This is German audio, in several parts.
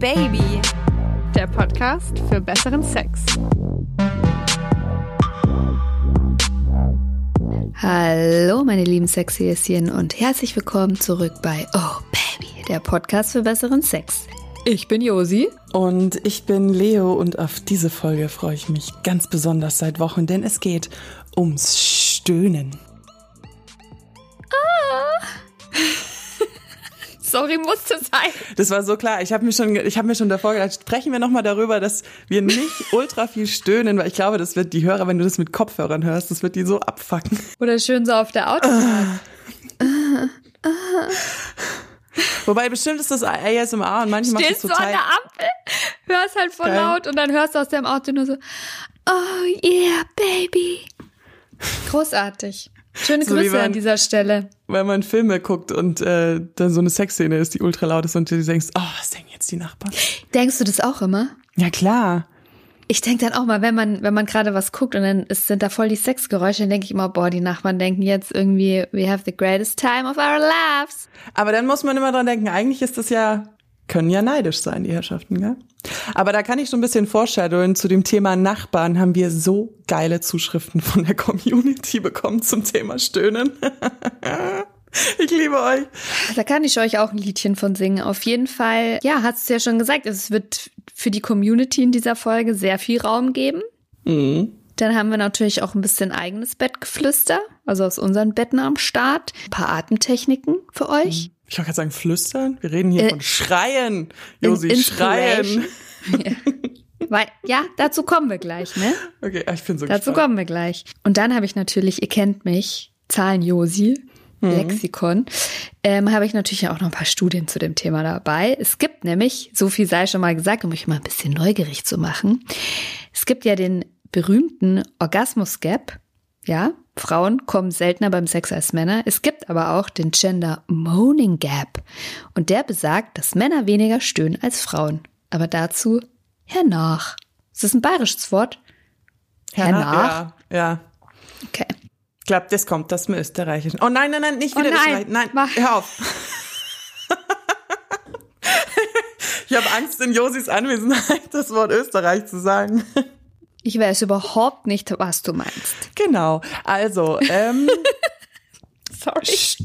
Baby, der Podcast für besseren Sex. Hallo, meine lieben Sexhäschen und herzlich willkommen zurück bei Oh Baby, der Podcast für besseren Sex. Ich bin Josi. Und ich bin Leo und auf diese Folge freue ich mich ganz besonders seit Wochen, denn es geht ums Stöhnen. Sorry, musste sein. Das war so klar. Ich habe mir schon, ich habe mir schon davor gedacht, sprechen wir noch mal darüber, dass wir nicht ultra viel stöhnen, weil ich glaube, das wird die Hörer, wenn du das mit Kopfhörern hörst, das wird die so abfacken. Oder schön so auf der Autobahn. Wobei bestimmt ist das ASMR und manchmal macht Stehst das du an total. der Ampel, hörst halt voll Geil. laut und dann hörst du aus dem Auto nur so, oh yeah, baby. Großartig. Schöne So Grüße wenn- an dieser Stelle. Weil man Filme guckt und äh, dann so eine Sexszene ist, die ultra laut ist und du denkst, oh, was denken jetzt die Nachbarn? Denkst du das auch immer? Ja klar. Ich denke dann auch mal, wenn man, wenn man gerade was guckt und dann ist, sind da voll die Sexgeräusche, dann denke ich immer, boah, die Nachbarn denken jetzt irgendwie, we have the greatest time of our lives. Aber dann muss man immer dran denken, eigentlich ist das ja, können ja neidisch sein, die Herrschaften, gell? Aber da kann ich so ein bisschen foreshadowen. Zu dem Thema Nachbarn haben wir so geile Zuschriften von der Community bekommen zum Thema Stöhnen. ich liebe euch. Da kann ich euch auch ein Liedchen von singen. Auf jeden Fall, ja, hast du ja schon gesagt, es wird für die Community in dieser Folge sehr viel Raum geben. Mhm. Dann haben wir natürlich auch ein bisschen eigenes Bettgeflüster, also aus unseren Betten am Start. Ein paar Atemtechniken für euch. Ich wollte gerade sagen, flüstern. Wir reden hier Äh, von Schreien. In- Josi, Schreien. Inspiration. Weil, ja, dazu kommen wir gleich, ne? Okay, ich bin so Dazu gespannt. kommen wir gleich. Und dann habe ich natürlich, ihr kennt mich, Zahlen Josi, Mhm. Lexikon, ähm, habe ich natürlich auch noch ein paar Studien zu dem Thema dabei. Es gibt nämlich, so viel sei schon mal gesagt, um mich mal ein bisschen neugierig zu machen, es gibt ja den berühmten Orgasmus Gap. Ja, Frauen kommen seltener beim Sex als Männer. Es gibt aber auch den Gender Moaning Gap. Und der besagt, dass Männer weniger stöhnen als Frauen. Aber dazu hernach. Ist das ein bayerisches Wort? Hernach? Ja, ja. Okay. Ich glaube, das kommt, das ist mir österreichisch. Oh nein, nein, nein, nicht Oh wieder nein, Österreich. Nein, mach. hör auf. ich habe Angst, in Josis Anwesenheit das Wort Österreich zu sagen. Ich weiß überhaupt nicht, was du meinst. Genau. Also, ähm, Sorry. st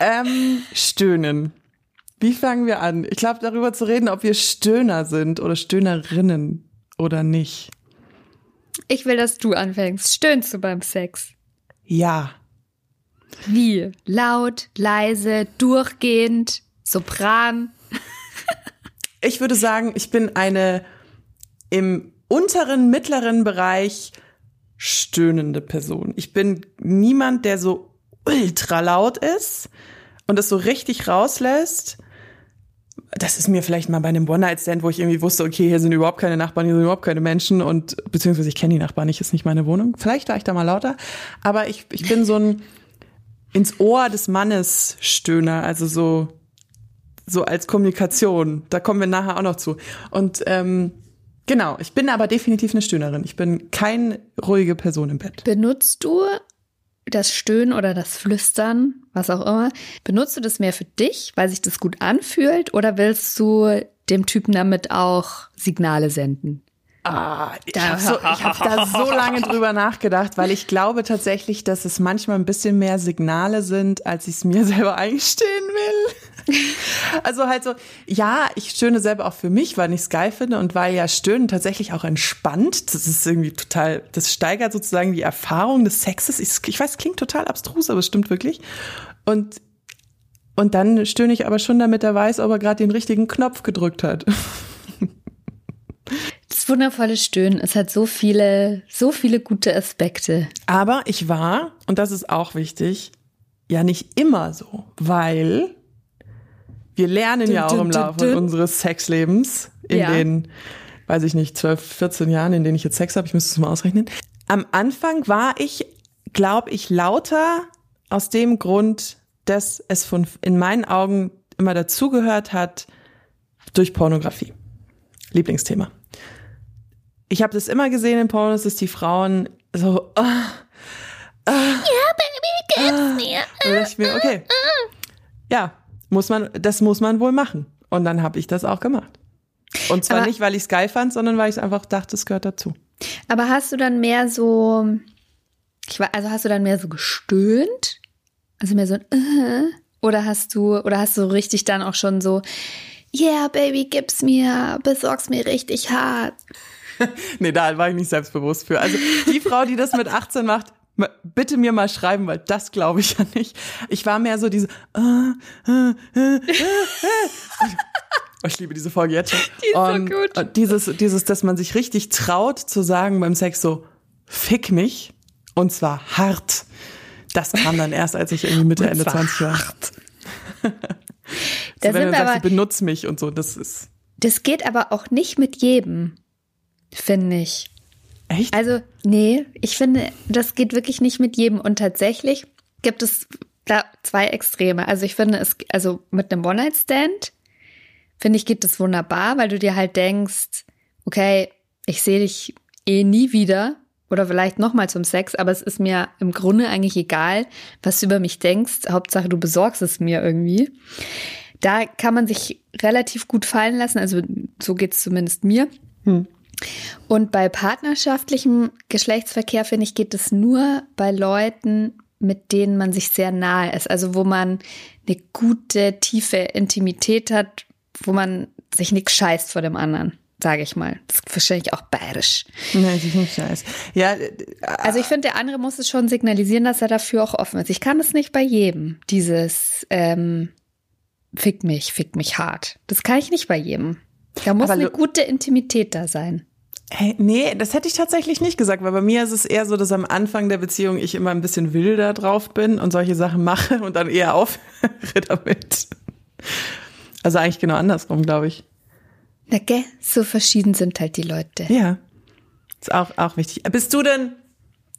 ähm, stöhnen. Wie fangen wir an? Ich glaube, darüber zu reden, ob wir Stöhner sind oder Stöhnerinnen oder nicht. Ich will, dass du anfängst. Stöhnst du beim Sex? Ja. Wie? Laut, leise, durchgehend, Sopran? Ich würde sagen, ich bin eine im unteren, mittleren Bereich stöhnende Person. Ich bin niemand, der so ultra laut ist und es so richtig rauslässt. Das ist mir vielleicht mal bei einem One-Night-Stand, wo ich irgendwie wusste, okay, hier sind überhaupt keine Nachbarn, hier sind überhaupt keine Menschen und beziehungsweise ich kenne die Nachbarn nicht, ist nicht meine Wohnung. Vielleicht war ich da mal lauter, aber ich, ich bin so ein ins Ohr des Mannes Stöhner, also so so als Kommunikation. Da kommen wir nachher auch noch zu. Und ähm, genau, ich bin aber definitiv eine Stöhnerin. Ich bin keine ruhige Person im Bett. Benutzt du das Stöhnen oder das Flüstern, was auch immer, benutzt du das mehr für dich, weil sich das gut anfühlt, oder willst du dem Typen damit auch Signale senden? Ah, ich habe so, ich hab da so lange drüber nachgedacht, weil ich glaube tatsächlich, dass es manchmal ein bisschen mehr Signale sind, als ich es mir selber eingestehen will. Also halt so, ja, ich stöhne selber auch für mich, weil ich es geil finde und weil ja Stöhnen tatsächlich auch entspannt. Das ist irgendwie total, das steigert sozusagen die Erfahrung des Sexes. Ich, ich weiß, klingt total abstrus, aber es stimmt wirklich. Und, und dann stöhne ich aber schon, damit er weiß, ob er gerade den richtigen Knopf gedrückt hat. Das wundervolle Stöhnen, es hat so viele, so viele gute Aspekte. Aber ich war, und das ist auch wichtig, ja nicht immer so, weil wir lernen ja auch im Laufe unseres Sexlebens, in Ja. den, weiß ich nicht, 12, 14 Jahren, in denen ich jetzt Sex habe, ich müsste es mal ausrechnen. Am Anfang war ich, glaube ich, lauter aus dem Grund, dass es von, in meinen Augen immer dazugehört hat, durch Pornografie. Lieblingsthema. Ich habe das immer gesehen in Pornos, dass die Frauen so, oh, oh, ja, Baby, gib's mir. Und da dachte ich mir, okay, ja, muss man, das muss man wohl machen. Und dann habe ich das auch gemacht. Und zwar Aber- nicht, weil ich es geil fand, sondern weil ich einfach dachte, es gehört dazu. Aber hast du dann mehr so, ich war, also hast du dann mehr so gestöhnt? Also mehr so ein, äh, oder hast du, oder hast du richtig dann auch schon so, yeah, Baby, gib's mir, besorg's mir richtig hart. Nee, da war ich nicht selbstbewusst für. Also die Frau, die das mit 18 macht, bitte mir mal schreiben, weil das glaube ich ja nicht. Ich war mehr so diese. Äh, äh, äh, äh, äh. Ich liebe diese Folge jetzt schon. Die ist so und, gut. Und dieses, dieses, dass man sich richtig traut zu sagen beim Sex so, fick mich. Und zwar hart. Das kam dann erst, als ich irgendwie Mitte, Und Ende zwar 20 war. hart. So, Da wenn sind sagst, aber, du benutzt mich und so, das ist das geht aber auch nicht mit jedem, finde ich. Echt. Also, nee, ich finde, das geht wirklich nicht mit jedem. Und tatsächlich gibt es da zwei Extreme. Also ich finde es, also mit einem One-Night-Stand, finde ich, geht das wunderbar, weil du dir halt denkst, okay, ich sehe dich eh nie wieder oder vielleicht nochmal zum Sex, aber es ist mir im Grunde eigentlich egal, was du über mich denkst. Hauptsache, du besorgst es mir irgendwie. Da kann man sich relativ gut fallen lassen, also so geht es zumindest mir. Und bei partnerschaftlichem Geschlechtsverkehr, finde ich, geht es nur bei Leuten, mit denen man sich sehr nahe ist. Also wo man eine gute, tiefe Intimität hat, wo man sich nichts scheißt vor dem anderen, sage ich mal. Das ist wahrscheinlich auch bayerisch. Nein, das ist nicht scheiße. Ja, äh, Also ich finde, der andere muss es schon signalisieren, dass er dafür auch offen ist. Ich kann es nicht bei jedem, dieses ähm, Fick mich, fick mich hart. Das kann ich nicht bei jedem. Da muss eine gute Intimität da sein. Hey, nee, das hätte ich tatsächlich nicht gesagt, weil bei mir ist es eher so, dass am Anfang der Beziehung ich immer ein bisschen wilder drauf bin und solche Sachen mache und dann eher aufhöre damit. Also eigentlich genau andersrum, glaube ich. Na, gell? So verschieden sind halt die Leute. Ja. Ist auch, auch wichtig. Bist du denn?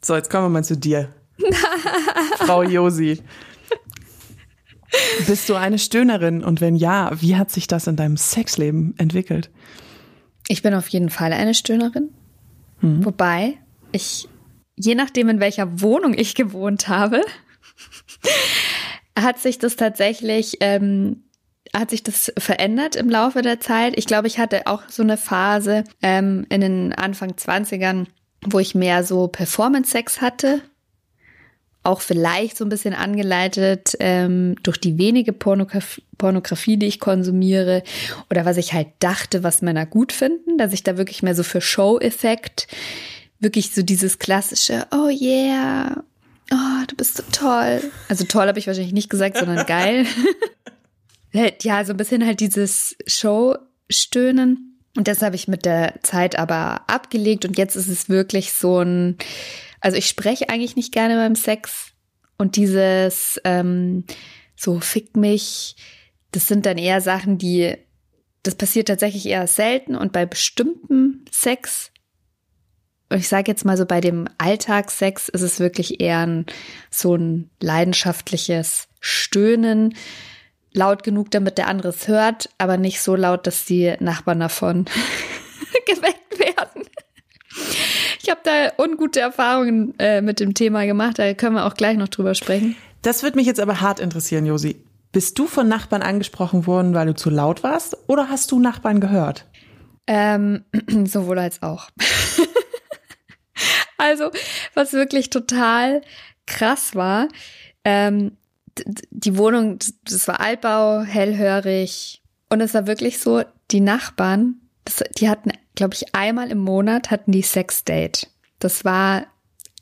So, jetzt kommen wir mal zu dir. Frau Josi. Bist du eine Stöhnerin? Und wenn ja, wie hat sich das in deinem Sexleben entwickelt? Ich bin auf jeden Fall eine Stöhnerin. Wobei ich, je nachdem, in welcher Wohnung ich gewohnt habe, hat sich das tatsächlich, ähm, hat sich das verändert im Laufe der Zeit. Ich glaube, ich hatte auch so eine Phase ähm, in den Anfang 20ern, wo ich mehr so Performance-Sex hatte. Auch vielleicht so ein bisschen angeleitet ähm, durch die wenige Pornografie, Pornografie, die ich konsumiere oder was ich halt dachte, was Männer gut finden, dass ich da wirklich mehr so für Show-Effekt, wirklich so dieses klassische, oh yeah, oh, du bist so toll. Also toll habe ich wahrscheinlich nicht gesagt, sondern geil. ja, so ein bisschen halt dieses Show-Stöhnen. Und das habe ich mit der Zeit aber abgelegt und jetzt ist es wirklich so ein, also ich spreche eigentlich nicht gerne beim Sex und dieses ähm, so fick mich, das sind dann eher Sachen, die, das passiert tatsächlich eher selten und bei bestimmtem Sex, und ich sage jetzt mal so bei dem Alltagssex ist es wirklich eher ein, so ein leidenschaftliches Stöhnen, laut genug, damit der andere es hört, aber nicht so laut, dass die Nachbarn davon geweckt werden. Ich habe da ungute Erfahrungen äh, mit dem Thema gemacht, da können wir auch gleich noch drüber sprechen. Das würde mich jetzt aber hart interessieren, Josi. Bist du von Nachbarn angesprochen worden, weil du zu laut warst, oder hast du Nachbarn gehört? Ähm, sowohl als auch. also, was wirklich total krass war, ähm, die Wohnung, das- das war Altbau, hellhörig. Und es war wirklich so, die Nachbarn, das, die hatten, glaube ich, einmal im Monat hatten die Sexdate. Das war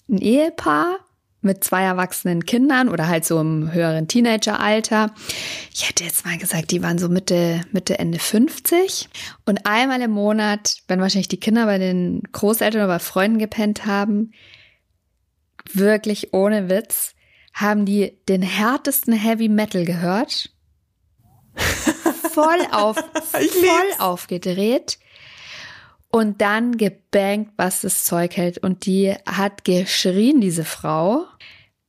ein Ehepaar mit zwei erwachsenen Kindern oder halt so im höheren Teenageralter. Ich hätte jetzt mal gesagt, die waren so Mitte, Mitte, Ende 50. Und einmal im Monat, wenn wahrscheinlich die Kinder bei den Großeltern oder bei Freunden gepennt haben, wirklich ohne Witz, haben die den härtesten Heavy Metal gehört. Voll auf, voll aufgedreht. Und dann gebankt, was das Zeug hält. Und die hat geschrien, diese Frau.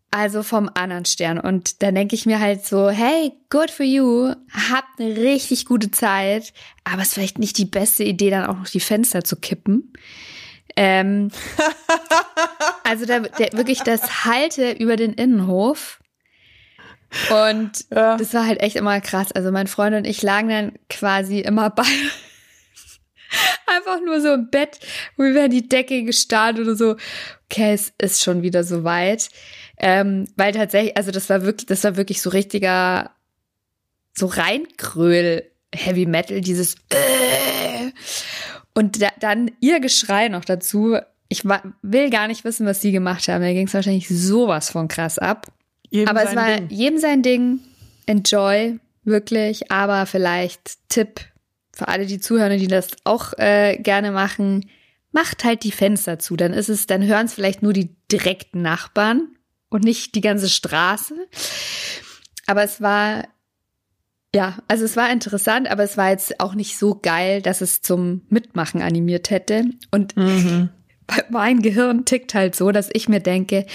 Also vom anderen Stern. Und da denke ich mir halt so, hey, good for you. Habt eine richtig gute Zeit. Aber es ist vielleicht nicht die beste Idee, dann auch noch die Fenster zu kippen. Ähm, also da, der, wirklich das Halte über den Innenhof. Und ja. das war halt echt immer krass. Also mein Freund und ich lagen dann quasi immer bei einfach nur so im Bett, wo wir die Decke gestarrt oder so. Okay, es ist schon wieder so weit. Ähm, weil tatsächlich, also das war wirklich, das war wirklich so richtiger, so reinkröl Heavy Metal, dieses äh. und da, dann ihr Geschrei noch dazu. Ich will gar nicht wissen, was sie gemacht haben. Da ging es wahrscheinlich sowas von krass ab. Jedem aber es war Ding. jedem sein Ding. Enjoy, wirklich. Aber vielleicht Tipp für alle, die zuhören, die das auch äh, gerne machen, macht halt die Fenster zu. Dann ist es, dann hören es vielleicht nur die direkten Nachbarn und nicht die ganze Straße. Aber es war, ja, also es war interessant, aber es war jetzt auch nicht so geil, dass es zum Mitmachen animiert hätte. Und mhm. mein Gehirn tickt halt so, dass ich mir denke,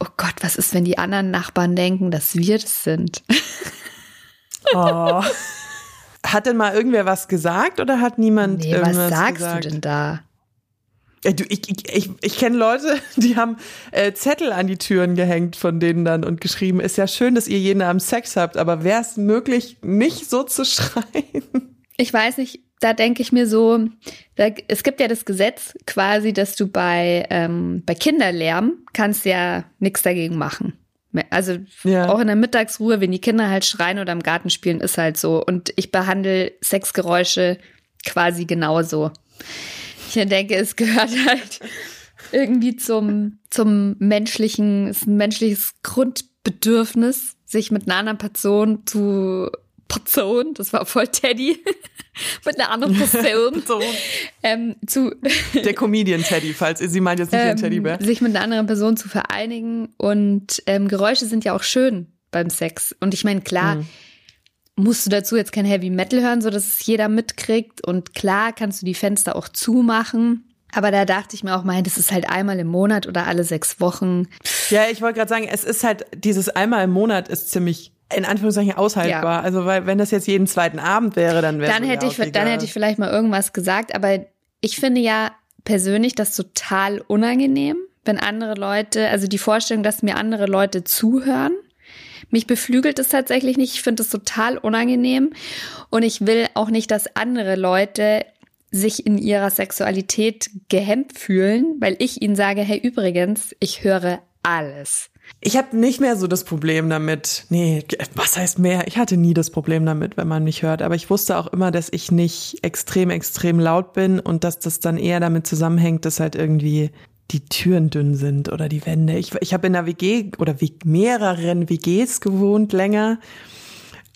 oh Gott, was ist, wenn die anderen Nachbarn denken, dass wir das sind? Oh. Hat denn mal irgendwer was gesagt oder hat niemand nee, irgendwas was sagst gesagt? du denn da? Ja, du, ich ich, ich, ich kenne Leute, die haben äh, Zettel an die Türen gehängt von denen dann und geschrieben, ist ja schön, dass ihr jeden Abend Sex habt, aber wäre es möglich, nicht so zu schreien? Ich weiß nicht, da denke ich mir so, da, es gibt ja das Gesetz quasi, dass du bei, ähm, bei Kinderlärm kannst ja nichts dagegen machen. Also ja. auch in der Mittagsruhe, wenn die Kinder halt schreien oder im Garten spielen, ist halt so. Und ich behandle Sexgeräusche quasi genauso. Ich denke, es gehört halt irgendwie zum, zum menschlichen, ist ein menschliches Grundbedürfnis, sich mit einer anderen Person zu Person, das war voll Teddy, mit einer anderen Person. so. ähm, zu Der Comedian Teddy, falls sie meint jetzt nicht ähm, den Teddybär. Sich mit einer anderen Person zu vereinigen und ähm, Geräusche sind ja auch schön beim Sex. Und ich meine, klar, mhm. musst du dazu jetzt kein Heavy Metal hören, so dass es jeder mitkriegt. Und klar kannst du die Fenster auch zumachen. Aber da dachte ich mir auch mal, das ist halt einmal im Monat oder alle sechs Wochen. Ja, ich wollte gerade sagen, es ist halt, dieses einmal im Monat ist ziemlich in Anführungszeichen aushaltbar. Ja. Also weil wenn das jetzt jeden zweiten Abend wäre, dann wäre dann hätte ich dann hätte ich vielleicht mal irgendwas gesagt. Aber ich finde ja persönlich das total unangenehm, wenn andere Leute, also die Vorstellung, dass mir andere Leute zuhören. Mich beflügelt es tatsächlich nicht. Ich finde es total unangenehm und ich will auch nicht, dass andere Leute sich in ihrer Sexualität gehemmt fühlen, weil ich ihnen sage, hey übrigens, ich höre alles. Ich habe nicht mehr so das Problem damit. Nee, was heißt mehr? Ich hatte nie das Problem damit, wenn man mich hört. Aber ich wusste auch immer, dass ich nicht extrem, extrem laut bin und dass das dann eher damit zusammenhängt, dass halt irgendwie die Türen dünn sind oder die Wände. Ich, ich habe in einer WG oder mehreren WGs gewohnt länger.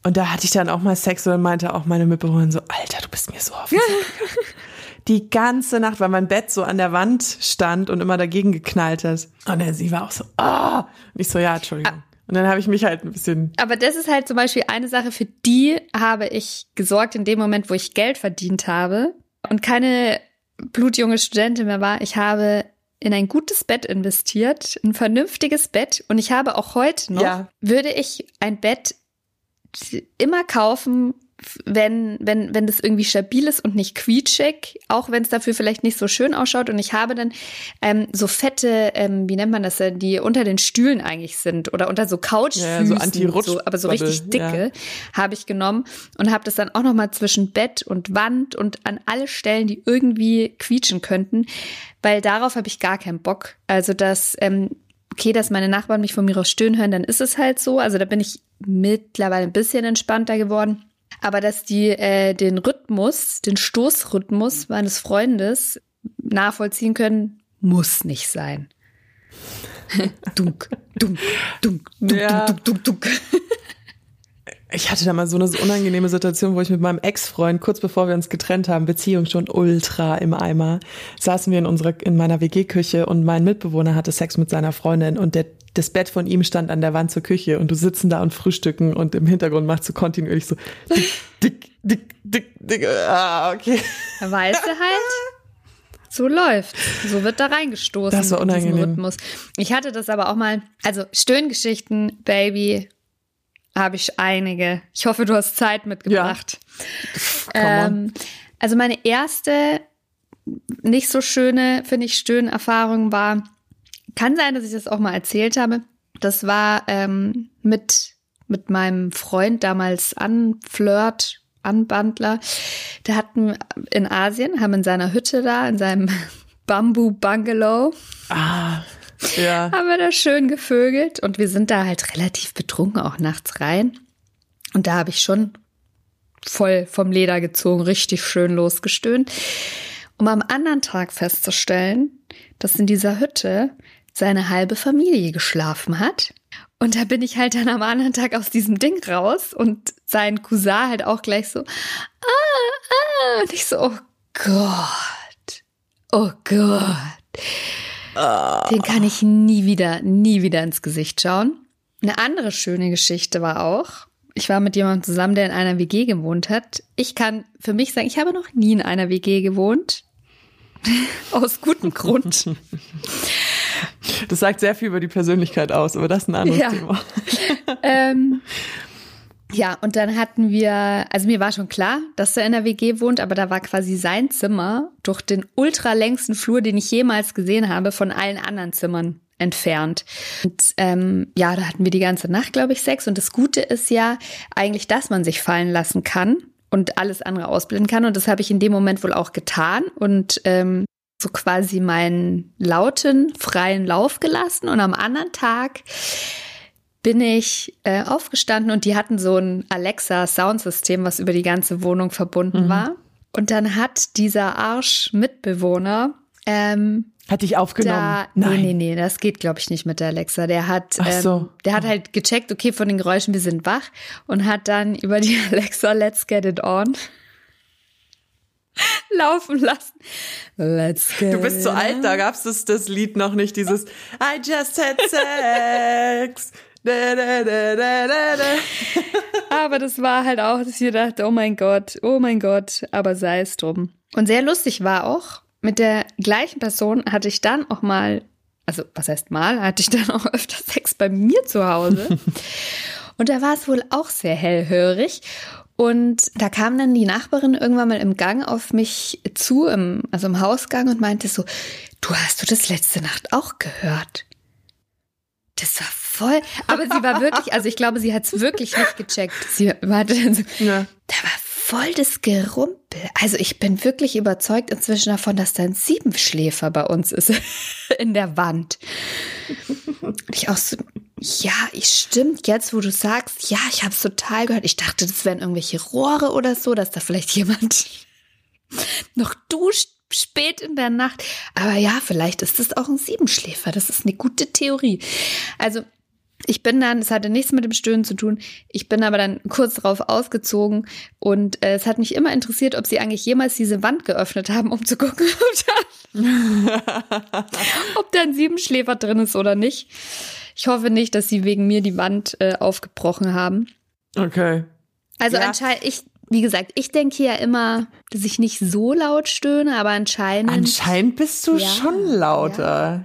Und da hatte ich dann auch mal Sex und meinte auch meine Mitbewohnerin so, Alter, du bist mir so auf die ganze Nacht, weil mein Bett so an der Wand stand und immer dagegen geknallt hat. Und dann, sie war auch so, ah. Oh. Und ich so, ja, Entschuldigung. Ah. Und dann habe ich mich halt ein bisschen. Aber das ist halt zum Beispiel eine Sache, für die habe ich gesorgt in dem Moment, wo ich Geld verdient habe und keine blutjunge Studentin mehr war. Ich habe in ein gutes Bett investiert, ein vernünftiges Bett. Und ich habe auch heute noch, ja. würde ich ein Bett immer kaufen, wenn, wenn, wenn das irgendwie stabil ist und nicht quietschig, auch wenn es dafür vielleicht nicht so schön ausschaut. Und ich habe dann ähm, so fette, ähm, wie nennt man das, die unter den Stühlen eigentlich sind oder unter so Couchfüßen, ja, so, so aber so richtig dicke, ja. habe ich genommen und habe das dann auch noch mal zwischen Bett und Wand und an alle Stellen, die irgendwie quietschen könnten, weil darauf habe ich gar keinen Bock. Also dass ähm, okay, dass meine Nachbarn mich von mir aus stöhnen hören, dann ist es halt so. Also da bin ich mittlerweile ein bisschen entspannter geworden. Aber dass die äh, den Rhythmus, den Stoßrhythmus meines Freundes nachvollziehen können, muss nicht sein. dunk, dunk, dunk, dunk, ja. dunk, dunk, dunk, dunk. Ich hatte da mal so eine unangenehme Situation, wo ich mit meinem Ex-Freund, kurz bevor wir uns getrennt haben, Beziehung schon ultra im Eimer, saßen wir in unserer, in meiner WG-Küche und mein Mitbewohner hatte Sex mit seiner Freundin und der, das Bett von ihm stand an der Wand zur Küche und du sitzen da und frühstücken und im Hintergrund machst du kontinuierlich so dick, dick, dick, dick, dick, ah, okay. Weißt du halt? So läuft. So wird da reingestoßen. Das war unangenehm. Rhythmus. Ich hatte das aber auch mal, also Stöhngeschichten, Baby, habe ich einige. Ich hoffe, du hast Zeit mitgebracht. Ja. Ähm, also meine erste nicht so schöne, finde ich, Stöhnerfahrung war, kann sein, dass ich das auch mal erzählt habe. Das war ähm, mit mit meinem Freund damals anflirt, Anbandler. Der hatten in Asien, haben in seiner Hütte da, in seinem Bambu-Bungalow. Ah, ja. haben wir da schön gevögelt und wir sind da halt relativ betrunken auch nachts rein. Und da habe ich schon voll vom Leder gezogen, richtig schön losgestöhnt, um am anderen Tag festzustellen, dass in dieser Hütte seine halbe Familie geschlafen hat. Und da bin ich halt dann am anderen Tag aus diesem Ding raus und sein Cousin halt auch gleich so, ah, ah, und ich so, oh Gott, oh Gott. Den kann ich nie wieder, nie wieder ins Gesicht schauen. Eine andere schöne Geschichte war auch, ich war mit jemandem zusammen, der in einer WG gewohnt hat. Ich kann für mich sagen, ich habe noch nie in einer WG gewohnt. Aus gutem Grund. Das sagt sehr viel über die Persönlichkeit aus, aber das ist ein anderes Ja. Thema. ähm, ja, und dann hatten wir, also mir war schon klar, dass er in der WG wohnt, aber da war quasi sein Zimmer durch den ultralängsten Flur, den ich jemals gesehen habe, von allen anderen Zimmern entfernt. Und ähm, ja, da hatten wir die ganze Nacht, glaube ich, Sex. Und das Gute ist ja eigentlich, dass man sich fallen lassen kann und alles andere ausblenden kann. Und das habe ich in dem Moment wohl auch getan und ähm, so quasi meinen lauten, freien Lauf gelassen. Und am anderen Tag bin ich äh, aufgestanden und die hatten so ein Alexa-Soundsystem, was über die ganze Wohnung verbunden war. Und dann hat dieser Arsch-Mitbewohner ähm, Hat dich aufgenommen? da, Nein. nee, nee, nee, das geht, glaube ich, nicht mit der Alexa. Der hat, Ach so. ähm, der hat halt gecheckt, okay, von den Geräuschen, wir sind wach und hat dann über die Alexa Let's Get It On laufen lassen. Let's get Du bist zu alt, da gab's das, das Lied noch nicht, dieses I just had sex. Da, da, da. Aber das war halt auch, dass ich dachte, oh mein Gott, oh mein Gott, aber sei es drum. Und sehr lustig war auch, mit der gleichen Person hatte ich dann auch mal, also was heißt mal, hatte ich dann auch öfter Sex bei mir zu Hause. Und da war es wohl auch sehr hellhörig. Und da kam dann die Nachbarin irgendwann mal im Gang auf mich zu, im, also im Hausgang und meinte so, du hast du das letzte Nacht auch gehört? Das war voll, aber sie war wirklich, also ich glaube, sie hat es wirklich nicht gecheckt. Sie war dann so, Ja. da war voll das Gerumpel. Also ich bin wirklich überzeugt inzwischen davon, dass da ein Siebenschläfer bei uns ist in der Wand. Und ich auch so, ja, ich stimmt jetzt, wo du sagst, ja, ich habe es total gehört. Ich dachte, das wären irgendwelche Rohre oder so, dass da vielleicht jemand noch duscht spät in der Nacht. Aber ja, vielleicht ist das auch ein Siebenschläfer. Das ist eine gute Theorie. Also ich bin dann, es hatte nichts mit dem Stöhnen zu tun. Ich bin aber dann kurz darauf ausgezogen und äh, es hat mich immer interessiert, ob sie eigentlich jemals diese Wand geöffnet haben, um zu gucken, ob da, ob da ein Siebenschläfer drin ist oder nicht. Ich hoffe nicht, dass sie wegen mir die Wand äh, aufgebrochen haben. Okay. Also Ja. anscheinend, ich, wie gesagt, ich denke ja immer, dass ich nicht so laut stöhne, aber anscheinend. Anscheinend bist du Ja, schon lauter.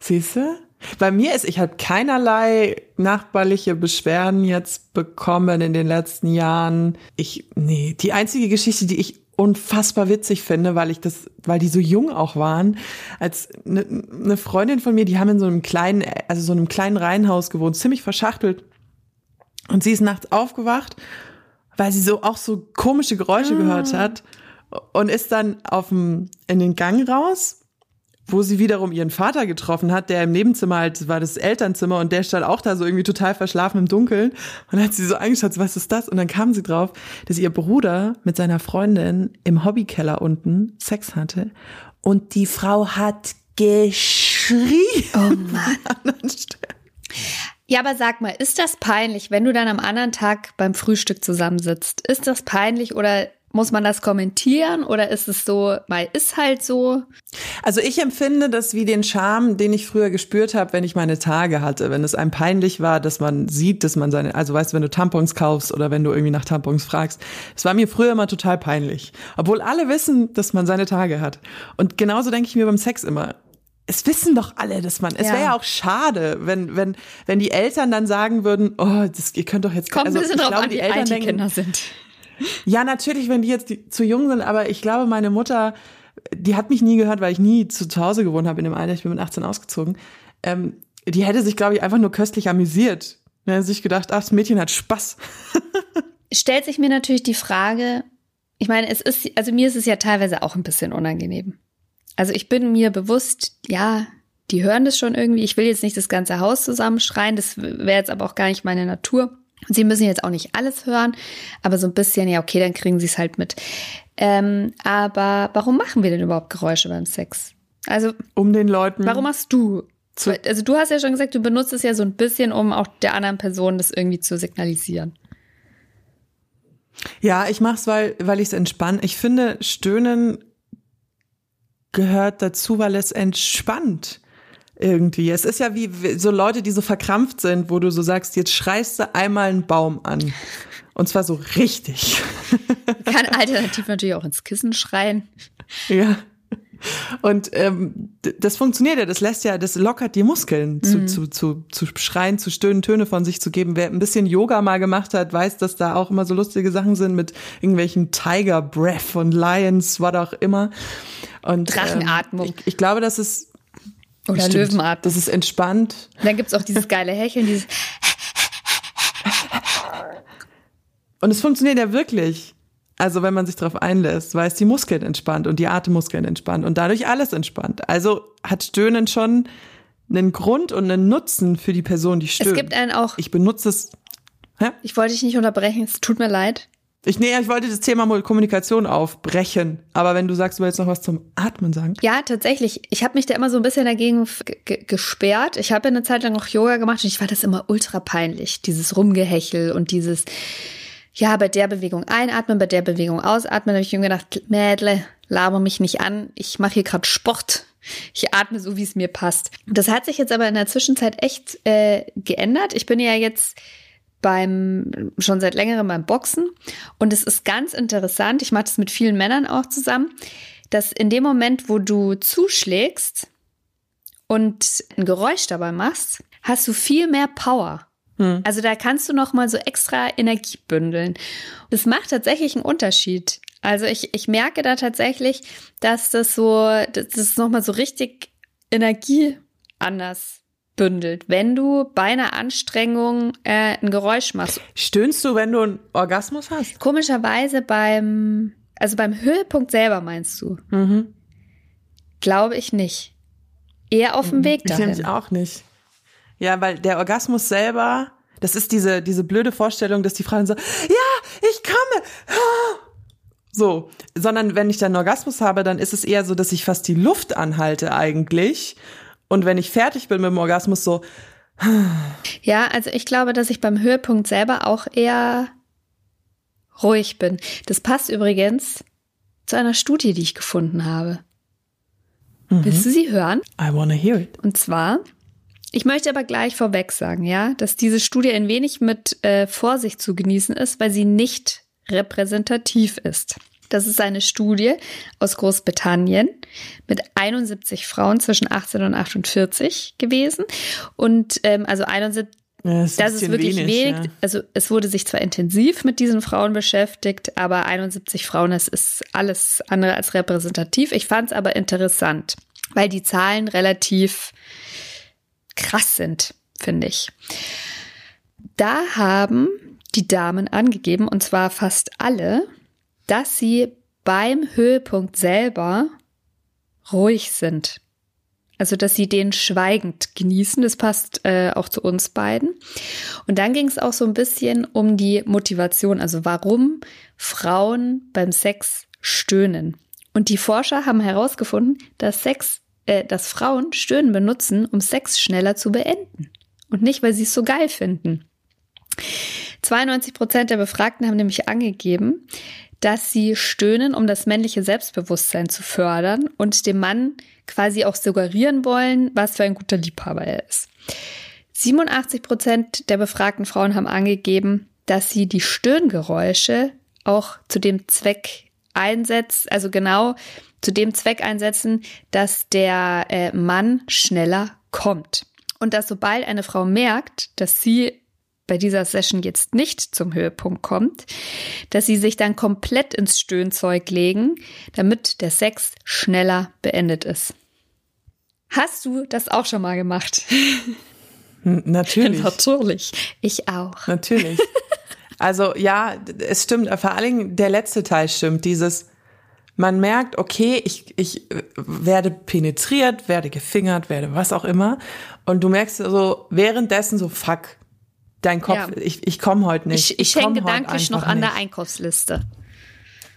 Siehst du? Bei mir ist, ich habe keinerlei nachbarliche Beschwerden jetzt bekommen in den letzten Jahren. Ich, nee, die einzige Geschichte, die ich unfassbar witzig finde, weil ich das, weil die so jung auch waren, als eine ne Freundin von mir, die haben in so einem kleinen, also so einem kleinen Reihenhaus gewohnt, ziemlich verschachtelt. Und sie ist nachts aufgewacht, weil sie so auch so komische Geräusche gehört hat und ist dann auf dem, in den Gang raus, wo sie wiederum ihren Vater getroffen hat, der im Nebenzimmer halt, war das Elternzimmer und der stand auch da so irgendwie total verschlafen im Dunkeln und hat sie so angeschaut, was ist das? Und dann kam sie drauf, dass ihr Bruder mit seiner Freundin im Hobbykeller unten Sex hatte und die Frau hat geschrien. Oh Mann. Ja, aber sag mal, ist das peinlich, wenn du dann am anderen Tag beim Frühstück zusammensitzt? Ist das peinlich oder muss man das kommentieren oder ist es so, weil ist halt so? Also ich empfinde das wie den Charme, den ich früher gespürt habe, wenn ich meine Tage hatte, wenn es einem peinlich war, dass man sieht, dass man seine, also weißt, du, wenn du Tampons kaufst oder wenn du irgendwie nach Tampons fragst, es war mir früher immer total peinlich, obwohl alle wissen, dass man seine Tage hat. Und genauso denke ich mir beim Sex immer. Es wissen doch alle, dass man. Es Ja. wäre ja auch schade, wenn wenn wenn die Eltern dann sagen würden, oh, das, ihr könnt doch jetzt. Kommt also, ein bisschen ich drauf glaube, an, die wie Eltern alt die denken, Kinder sind. Ja, natürlich, wenn die jetzt die, zu jung sind, aber ich glaube, meine Mutter, die hat mich nie gehört, weil ich nie zu, zu Hause gewohnt habe in dem Alter. Ich bin mit 18 ausgezogen. Ähm, die hätte sich, glaube ich, einfach nur köstlich amüsiert. Er hat sich gedacht, ach, das Mädchen hat Spaß. Stellt sich mir natürlich die Frage, ich meine, es ist, also mir ist es ja teilweise auch ein bisschen unangenehm. Also ich bin mir bewusst, ja, die hören das schon irgendwie. Ich will jetzt nicht das ganze Haus zusammenschreien, das wäre jetzt aber auch gar nicht meine Natur. Sie müssen jetzt auch nicht alles hören, aber so ein bisschen, ja, okay, dann kriegen sie es halt mit. Ähm, aber warum machen wir denn überhaupt Geräusche beim Sex? Also, um den Leuten. Warum machst du? Also, du hast ja schon gesagt, du benutzt es ja so ein bisschen, um auch der anderen Person das irgendwie zu signalisieren. Ja, ich mach's, weil, weil ich es entspanne. Ich finde, Stöhnen gehört dazu, weil es entspannt irgendwie. Es ist ja wie so Leute, die so verkrampft sind, wo du so sagst, jetzt schreist du einmal einen Baum an. Und zwar so richtig. Kann alternativ natürlich auch ins Kissen schreien. Ja. Und ähm, das funktioniert ja, das lässt ja, das lockert die Muskeln zu, mhm. zu, zu, zu schreien, zu stöhnen, Töne von sich zu geben. Wer ein bisschen Yoga mal gemacht hat, weiß, dass da auch immer so lustige Sachen sind mit irgendwelchen Tiger Breath und Lions, was auch immer. Und Drachenatmung. Ähm, ich, ich glaube, das ist oder Stimmt, Löwenatmung. Das ist entspannt. Und dann gibt's auch dieses geile Hecheln, dieses Und es funktioniert ja wirklich. Also wenn man sich darauf einlässt, weil es die Muskeln entspannt und die Atemmuskeln entspannt und dadurch alles entspannt. Also hat Stöhnen schon einen Grund und einen Nutzen für die Person, die stöhnt. Es gibt einen auch. Ich benutze es. Hä? Ich wollte dich nicht unterbrechen, es tut mir leid. Ich, nee, ich wollte das Thema Kommunikation aufbrechen. Aber wenn du sagst, du willst noch was zum Atmen sagen. Ja, tatsächlich. Ich habe mich da immer so ein bisschen dagegen gesperrt. Ich habe eine Zeit lang auch Yoga gemacht und ich fand das immer ultra peinlich. Dieses Rumgehechel und dieses ja, bei der Bewegung einatmen, bei der Bewegung ausatmen, habe ich mir gedacht, Mädle, laber mich nicht an, ich mache hier gerade Sport. Ich atme so, wie es mir passt. Das hat sich jetzt aber in der Zwischenzeit echt äh, geändert. Ich bin ja jetzt beim schon seit längerem beim Boxen und es ist ganz interessant. Ich mache das mit vielen Männern auch zusammen, dass in dem Moment, wo du zuschlägst und ein Geräusch dabei machst, hast du viel mehr Power. Hm. Also da kannst du noch mal so extra Energie bündeln. Das macht tatsächlich einen Unterschied. Also ich, ich merke da tatsächlich, dass das so, das ist noch mal so richtig Energie anders bündelt, wenn du bei einer Anstrengung äh, ein Geräusch machst. Stöhnst du, wenn du einen Orgasmus hast? Komischerweise beim, also beim Höhepunkt selber meinst du? Mhm. Glaube ich nicht. Eher auf dem mhm. Weg dahin. Ich auch nicht. Ja, weil der Orgasmus selber, das ist diese, diese blöde Vorstellung, dass die Frauen so, ja, ich komme. So, sondern wenn ich dann einen Orgasmus habe, dann ist es eher so, dass ich fast die Luft anhalte eigentlich. Und wenn ich fertig bin mit dem Orgasmus, so. Ja, also ich glaube, dass ich beim Höhepunkt selber auch eher ruhig bin. Das passt übrigens zu einer Studie, die ich gefunden habe. Mhm. Willst du sie hören? I wanna hear it. Und zwar ich möchte aber gleich vorweg sagen, ja, dass diese Studie ein wenig mit äh, Vorsicht zu genießen ist, weil sie nicht repräsentativ ist. Das ist eine Studie aus Großbritannien mit 71 Frauen zwischen 18 und 48 gewesen. Und ähm, also 71, ja, das ist, das ist wirklich wenig. wenig. Ja. Also es wurde sich zwar intensiv mit diesen Frauen beschäftigt, aber 71 Frauen, das ist alles andere als repräsentativ. Ich fand es aber interessant, weil die Zahlen relativ krass sind, finde ich. Da haben die Damen angegeben, und zwar fast alle, dass sie beim Höhepunkt selber ruhig sind. Also, dass sie den schweigend genießen. Das passt äh, auch zu uns beiden. Und dann ging es auch so ein bisschen um die Motivation, also warum Frauen beim Sex stöhnen. Und die Forscher haben herausgefunden, dass Sex äh, dass Frauen Stöhnen benutzen, um Sex schneller zu beenden. Und nicht, weil sie es so geil finden. 92 Prozent der Befragten haben nämlich angegeben, dass sie stöhnen, um das männliche Selbstbewusstsein zu fördern und dem Mann quasi auch suggerieren wollen, was für ein guter Liebhaber er ist. 87 Prozent der befragten Frauen haben angegeben, dass sie die Stöhngeräusche auch zu dem Zweck einsetzt, also genau zu dem Zweck einsetzen, dass der äh, Mann schneller kommt. Und dass sobald eine Frau merkt, dass sie bei dieser Session jetzt nicht zum Höhepunkt kommt, dass sie sich dann komplett ins Stöhnzeug legen, damit der Sex schneller beendet ist. Hast du das auch schon mal gemacht? Natürlich. Natürlich. Ich auch. Natürlich. Also ja, es stimmt, vor allen Dingen der letzte Teil stimmt, dieses, man merkt, okay, ich, ich werde penetriert, werde gefingert, werde was auch immer. Und du merkst so währenddessen so, fuck, dein Kopf, Ja. ich, ich komme heute nicht. Ich, ich komm hänge gedanklich noch an der nicht. Einkaufsliste.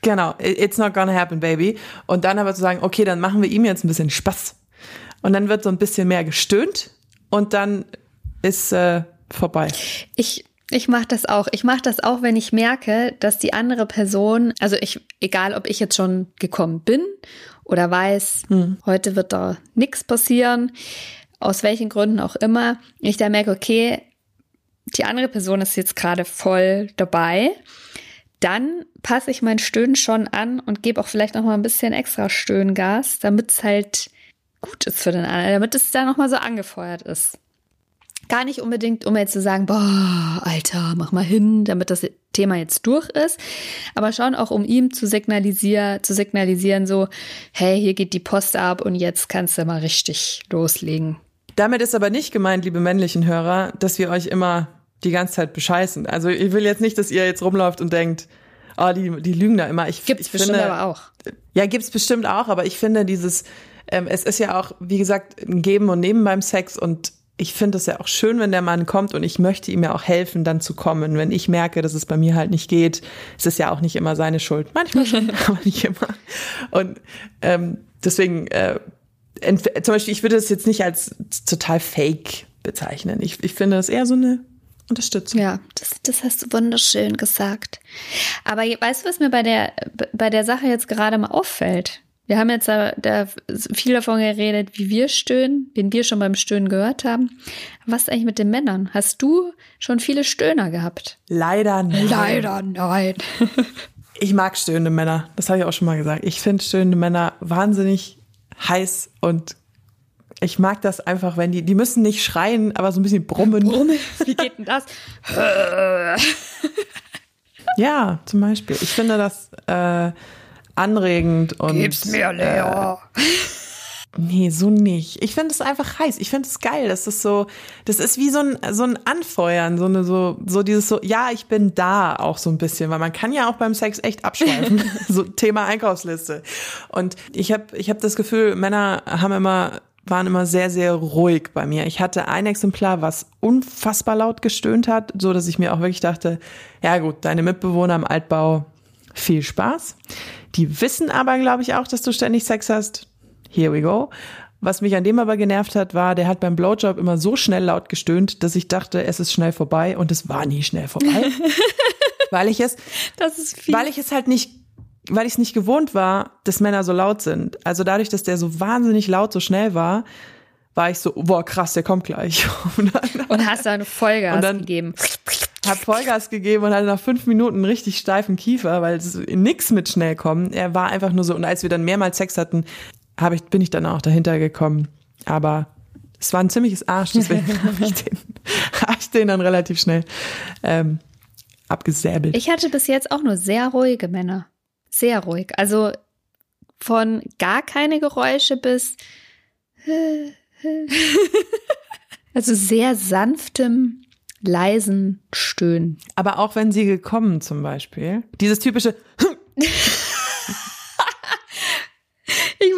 Genau, it's not gonna happen, baby. Und dann aber zu sagen, okay, dann machen wir ihm jetzt ein bisschen Spaß. Und dann wird so ein bisschen mehr gestöhnt und dann ist äh, vorbei. Ich, ich mache das auch. Ich mache das auch, wenn ich merke, dass die andere Person, also ich, egal ob ich jetzt schon gekommen bin oder weiß, heute wird da nichts passieren, aus welchen Gründen auch immer, ich da merke, okay, die andere Person ist jetzt gerade voll dabei, dann passe ich mein Stöhnen schon an und gebe auch vielleicht noch mal ein bisschen extra Stöhngas, damit es halt gut ist für den anderen, damit es da noch mal so angefeuert ist. Gar nicht unbedingt, um jetzt zu sagen, boah, Alter, mach mal hin, damit das Thema jetzt durch ist, aber schon auch, um ihm zu signalisieren, zu signalisieren, so, hey, hier geht die Post ab und jetzt kannst du mal richtig loslegen. Damit ist aber nicht gemeint, liebe männlichen Hörer, dass wir euch immer die ganze Zeit bescheißen. Also ich will jetzt nicht, dass ihr jetzt rumläuft und denkt, oh, die, die lügen da immer. Ich, Gibt's ich bestimmt finde, aber auch. Ja, gibt's bestimmt auch, aber ich finde dieses, ähm, es ist ja auch, wie gesagt, ein Geben und Nehmen beim Sex und ich finde es ja auch schön, wenn der Mann kommt und ich möchte ihm ja auch helfen, dann zu kommen. Wenn ich merke, dass es bei mir halt nicht geht, ist es ja auch nicht immer seine Schuld. Manchmal schon, aber nicht immer. Und ähm, deswegen, äh, zum Beispiel, ich würde es jetzt nicht als total fake bezeichnen. Ich, ich finde es eher so eine Unterstützung. Ja, das, das hast du wunderschön gesagt. Aber weißt du, was mir bei der, bei der Sache jetzt gerade mal auffällt? Wir haben jetzt da, da viel davon geredet, wie wir stöhnen, wen wir schon beim Stöhnen gehört haben. Was ist eigentlich mit den Männern? Hast du schon viele Stöhner gehabt? Leider nein. nein. Ich mag stöhnende Männer. Das habe ich auch schon mal gesagt. Ich finde stöhnende Männer wahnsinnig heiß und ich mag das einfach, wenn die, die müssen nicht schreien, aber so ein bisschen brummen. Wie geht denn das? Ja, zum Beispiel. Ich finde das äh, anregend und. mir, Leo. Nee, so nicht. Ich finde es einfach heiß. Ich finde es geil. Das ist so, das ist wie so ein, so ein Anfeuern, so eine, so, so dieses so, ja, ich bin da auch so ein bisschen, weil man kann ja auch beim Sex echt abschweifen. so Thema Einkaufsliste. Und ich habe, ich habe das Gefühl, Männer haben immer, waren immer sehr, sehr ruhig bei mir. Ich hatte ein Exemplar, was unfassbar laut gestöhnt hat, so dass ich mir auch wirklich dachte, ja gut, deine Mitbewohner im Altbau, viel Spaß. Die wissen aber, glaube ich, auch, dass du ständig Sex hast. Here we go. Was mich an dem aber genervt hat, war, der hat beim Blowjob immer so schnell laut gestöhnt, dass ich dachte, es ist schnell vorbei und es war nie schnell vorbei. weil ich es, weil ich es halt nicht, weil ich es nicht gewohnt war, dass Männer so laut sind. Also dadurch, dass der so wahnsinnig laut, so schnell war, war ich so, boah, krass, der kommt gleich. Und dann Und hast da eine Vollgas Und dann- gegeben. hab Vollgas gegeben und hatte nach fünf Minuten einen richtig steifen Kiefer, weil es nix mit schnell kommen. Er war einfach nur so, und als wir dann mehrmals Sex hatten, hab ich, bin ich dann auch dahinter gekommen. Aber es war ein ziemliches Arsch, deswegen habe ich, den- hab ich den dann relativ schnell ähm, abgesäbelt. Ich hatte bis jetzt auch nur sehr ruhige Männer. Sehr ruhig. Also von gar keine Geräusche bis also sehr sanftem, leisen Stöhnen. Aber auch wenn sie gekommen zum Beispiel, dieses typische,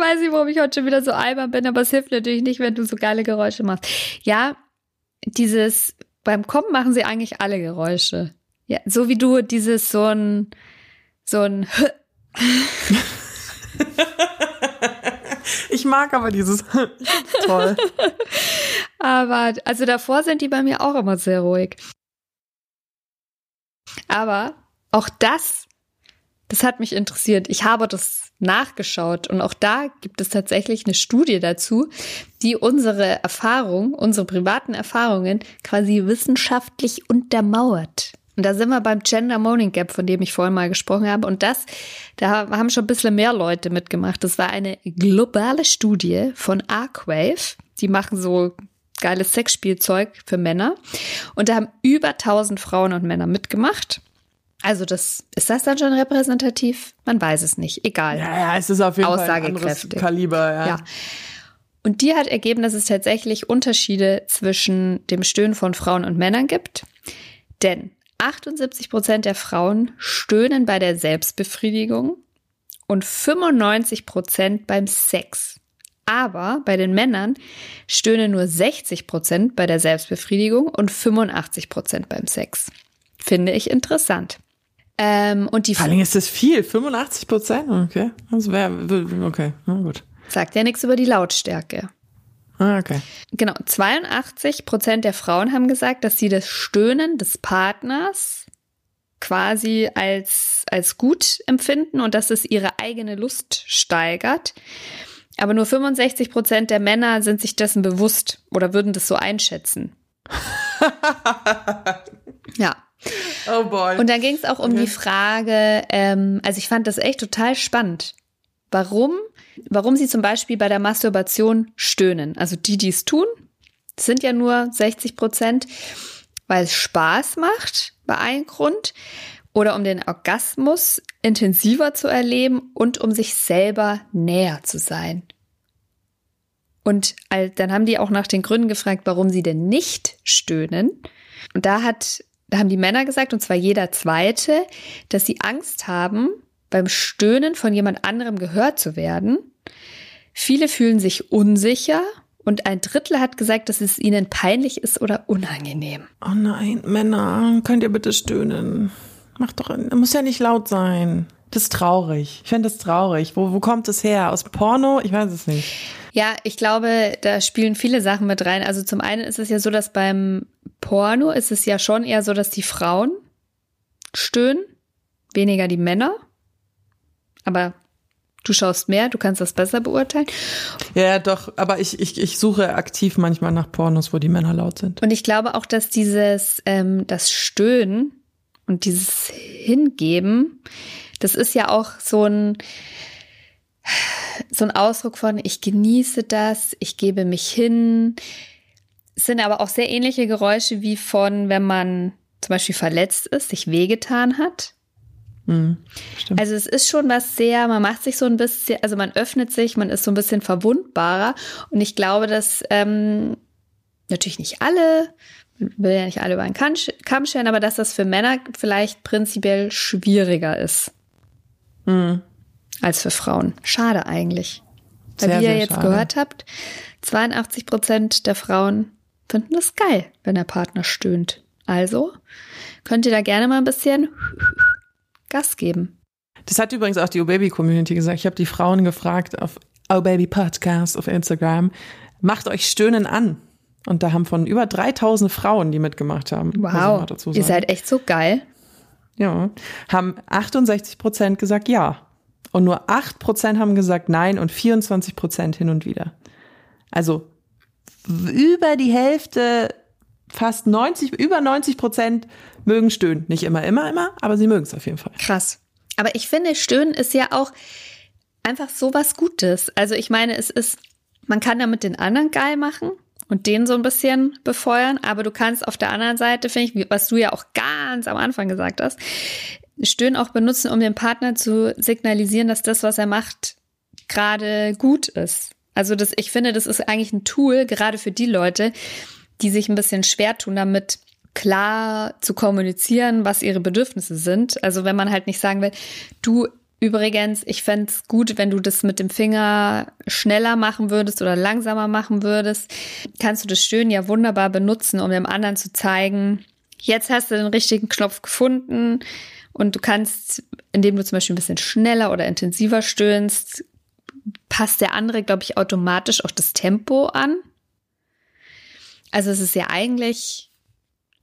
weiß nicht, warum ich heute schon wieder so albern bin, aber es hilft natürlich nicht, wenn du so geile Geräusche machst. Ja, dieses beim Kommen machen sie eigentlich alle Geräusche. Ja, so wie du dieses so ein so ein ich mag aber dieses, toll. Aber, also davor sind die bei mir auch immer sehr ruhig. Aber auch das, das hat mich interessiert. Ich habe das nachgeschaut und auch da gibt es tatsächlich eine Studie dazu, die unsere Erfahrung, unsere privaten Erfahrungen quasi wissenschaftlich untermauert. Und da sind wir beim Gender Moaning Gap, von dem ich vorhin mal gesprochen habe. Und das, da haben schon ein bisschen mehr Leute mitgemacht. Das war eine globale Studie von Arcwave. Die machen so geiles Sexspielzeug für Männer. Und da haben über 1000 Frauen und Männer mitgemacht. Also das, ist das dann schon repräsentativ? Man weiß es nicht. Egal. Ja, ja, es ist auf jeden Fall ein anderes Aussagekräftig. Kaliber, ja. Ja. Und die hat ergeben, dass es tatsächlich Unterschiede zwischen dem Stöhnen von Frauen und Männern gibt. Denn 78 Prozent der Frauen stöhnen bei der Selbstbefriedigung und 95 Prozent beim Sex. Aber bei den Männern stöhnen nur 60 Prozent bei der Selbstbefriedigung und 85 Prozent beim Sex. Finde ich interessant. Ähm, und die Vor allem ist das viel, 85 Prozent? Okay. Das wäre, okay, na gut. Sagt ja nichts über die Lautstärke. Ah, okay. Genau, 82 Prozent der Frauen haben gesagt, dass sie das Stöhnen des Partners quasi als, als gut empfinden und dass es ihre eigene Lust steigert. Aber nur 65 Prozent der Männer sind sich dessen bewusst oder würden das so einschätzen. ja. Oh boy. Und dann ging es auch um Okay. die Frage, ähm, also ich fand das echt total spannend. Warum, warum sie zum Beispiel bei der Masturbation stöhnen. Also die, die es tun, sind ja nur 60 Prozent, weil es Spaß macht, war ein Grund. Oder um den Orgasmus intensiver zu erleben und um sich selber näher zu sein. Und dann haben die auch nach den Gründen gefragt, warum sie denn nicht stöhnen. Und da hat, da haben die Männer gesagt, und zwar jeder zweite, dass sie Angst haben, beim Stöhnen von jemand anderem gehört zu werden. Viele fühlen sich unsicher und ein Drittel hat gesagt, dass es ihnen peinlich ist oder unangenehm. Oh nein, Männer, könnt ihr bitte stöhnen? Macht doch, muss ja nicht laut sein. Das ist traurig. Ich finde das traurig. Wo, wo kommt es her? Aus Porno? Ich weiß es nicht. Ja, ich glaube, da spielen viele Sachen mit rein. Also zum einen ist es ja so, dass beim Porno ist es ja schon eher so, dass die Frauen stöhnen, weniger die Männer. Aber du schaust mehr, du kannst das besser beurteilen. Ja, doch, aber ich, ich, ich suche aktiv manchmal nach Pornos, wo die Männer laut sind. Und ich glaube auch, dass dieses, ähm, das Stöhnen und dieses Hingeben, das ist ja auch so ein, so ein Ausdruck von, ich genieße das, ich gebe mich hin. Es sind aber auch sehr ähnliche Geräusche wie von, wenn man zum Beispiel verletzt ist, sich wehgetan hat. Hm, stimmt. Also es ist schon was sehr, man macht sich so ein bisschen, also man öffnet sich, man ist so ein bisschen verwundbarer. Und ich glaube, dass ähm, natürlich nicht alle, will ja nicht alle über einen Kamm sch- Kamm scheren, aber dass das für Männer vielleicht prinzipiell schwieriger ist Hm. Als für Frauen. Schade eigentlich. Weil Sehr, wie ihr jetzt schade. gehört habt, 82 Prozent der Frauen finden es geil, wenn der Partner stöhnt. Also könnt ihr da gerne mal ein bisschen Gas geben. Das hat übrigens auch die Oh Baby Community gesagt. Ich habe die Frauen gefragt auf Oh Baby Podcast auf Instagram, macht euch Stöhnen an. Und da haben von über 3000 Frauen, die mitgemacht haben, Wow, ihr seid echt so geil. ja, haben 68 Prozent gesagt ja. Und nur 8 Prozent haben gesagt nein und 24 Prozent hin und wieder. Also über die Hälfte, fast 90, über 90 Prozent mögen stöhnen. Nicht immer, immer, immer, aber sie mögen es auf jeden Fall. Krass. Aber ich finde, Stöhnen ist ja auch einfach so was Gutes. Also ich meine, es ist, man kann damit den anderen geil machen und den so ein bisschen befeuern, aber du kannst auf der anderen Seite, finde ich, was du ja auch ganz am Anfang gesagt hast, Stöhnen auch benutzen, um dem Partner zu signalisieren, dass das, was er macht, gerade gut ist. Also das, ich finde, das ist eigentlich ein Tool, gerade für die Leute, die sich ein bisschen schwer tun, damit klar zu kommunizieren, was ihre Bedürfnisse sind. Also wenn man halt nicht sagen will, du übrigens, ich fände es gut, wenn du das mit dem Finger schneller machen würdest oder langsamer machen würdest, kannst du das Stöhnen ja wunderbar benutzen, um dem anderen zu zeigen, jetzt hast du den richtigen Knopf gefunden und du kannst, indem du zum Beispiel ein bisschen schneller oder intensiver stöhnst, passt der andere, glaube ich, automatisch auch das Tempo an. Also es ist ja eigentlich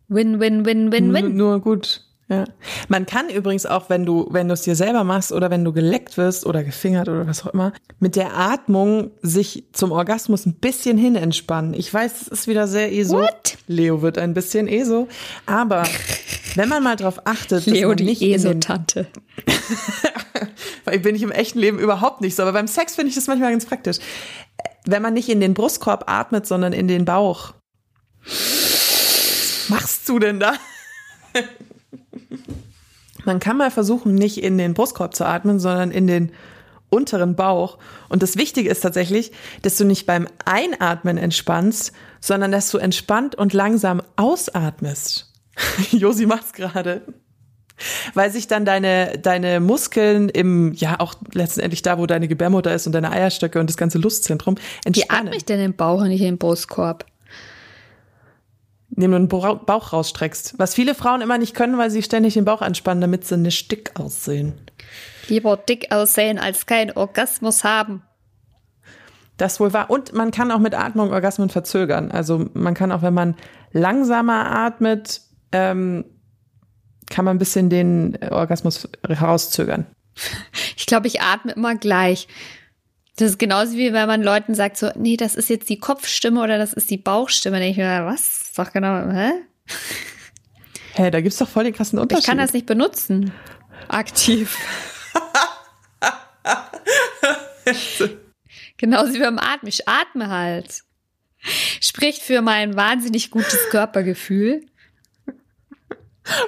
Win, win, win, win, Nur, win. nur gut. Ja. Man kann übrigens auch, wenn du, wenn du es dir selber machst oder wenn du geleckt wirst oder gefingert oder was auch immer, mit der Atmung sich zum Orgasmus ein bisschen hin entspannen. Ich weiß, es ist wieder sehr ESO. What? Leo wird ein bisschen ESO. Aber wenn man mal drauf achtet, dass Leo, die nicht ESO-Tante. weil bin ich im echten Leben überhaupt nicht so, aber beim Sex finde ich das manchmal ganz praktisch. Wenn man nicht in den Brustkorb atmet, sondern in den Bauch. Was machst du denn da? Man kann mal versuchen, nicht in den Brustkorb zu atmen, sondern in den unteren Bauch. Und das Wichtige ist tatsächlich, dass du nicht beim Einatmen entspannst, sondern dass du entspannt und langsam ausatmest. Josi macht's gerade. Weil sich dann deine, deine Muskeln im, ja, auch letztendlich da, wo deine Gebärmutter ist und deine Eierstöcke und das ganze Lustzentrum entspannen. Wie atme ich denn im Bauch und nicht im Brustkorb? Indem du den Bauch rausstreckst. Was viele Frauen immer nicht können, weil sie ständig den Bauch anspannen, damit sie nicht dick aussehen. Lieber dick aussehen, als keinen Orgasmus haben. Das wohl war. Und man kann auch mit Atmung Orgasmen verzögern. Also man kann auch, wenn man langsamer atmet, ähm, kann man ein bisschen den Orgasmus herauszögern. Ich glaube, ich atme immer gleich. Das ist genauso wie wenn man Leuten sagt so, nee, das ist jetzt die Kopfstimme oder das ist die Bauchstimme. Dann denke ich mir, was? Sag genau, hä? Hä, hey, da gibt's doch voll den krassen Unterschied. Ich kann das nicht benutzen. Aktiv. Genauso wie beim Atmen. Ich atme halt. Spricht für mein wahnsinnig gutes Körpergefühl.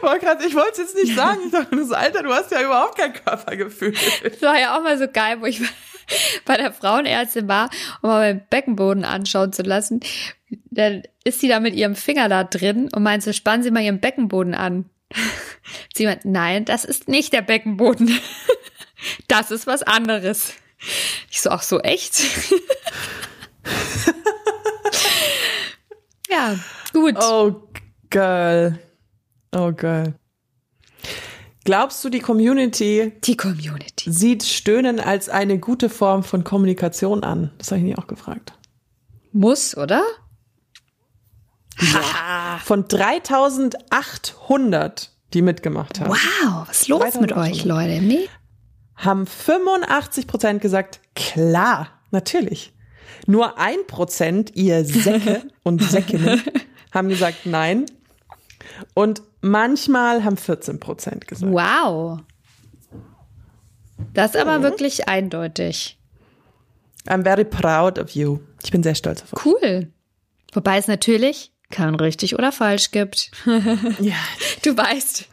Grad, ich wollte es jetzt nicht sagen. Ich dachte, das Alter, du hast ja überhaupt kein Körpergefühl. Das war ja auch mal so geil, wo ich bei der Frauenärztin war, um mal meinen Beckenboden anschauen zu lassen. Dann ist sie da mit ihrem Finger da drin und meint so, spannen Sie mal Ihren Beckenboden an. Sie meint, nein, das ist nicht der Beckenboden. Das ist was anderes. Ich so, ach so, echt? ja, gut. Oh, geil. Oh, geil. Glaubst du, die Community, die Community sieht Stöhnen als eine gute Form von Kommunikation an? Das habe ich nie auch gefragt. Muss, oder? Ja. Von 3800, die mitgemacht haben. Wow, was ist los mit euch, Leute? Nee? Haben 85 Prozent gesagt, klar, natürlich. Nur ein Prozent, ihr Säcke und Säckinnen, haben gesagt, nein. Und manchmal haben 14 Prozent gesagt. Wow. Das ist aber mhm. wirklich eindeutig. I'm very proud of you. Ich bin sehr stolz auf euch. Cool. Wobei es natürlich kein richtig oder falsch gibt. ja. Du weißt.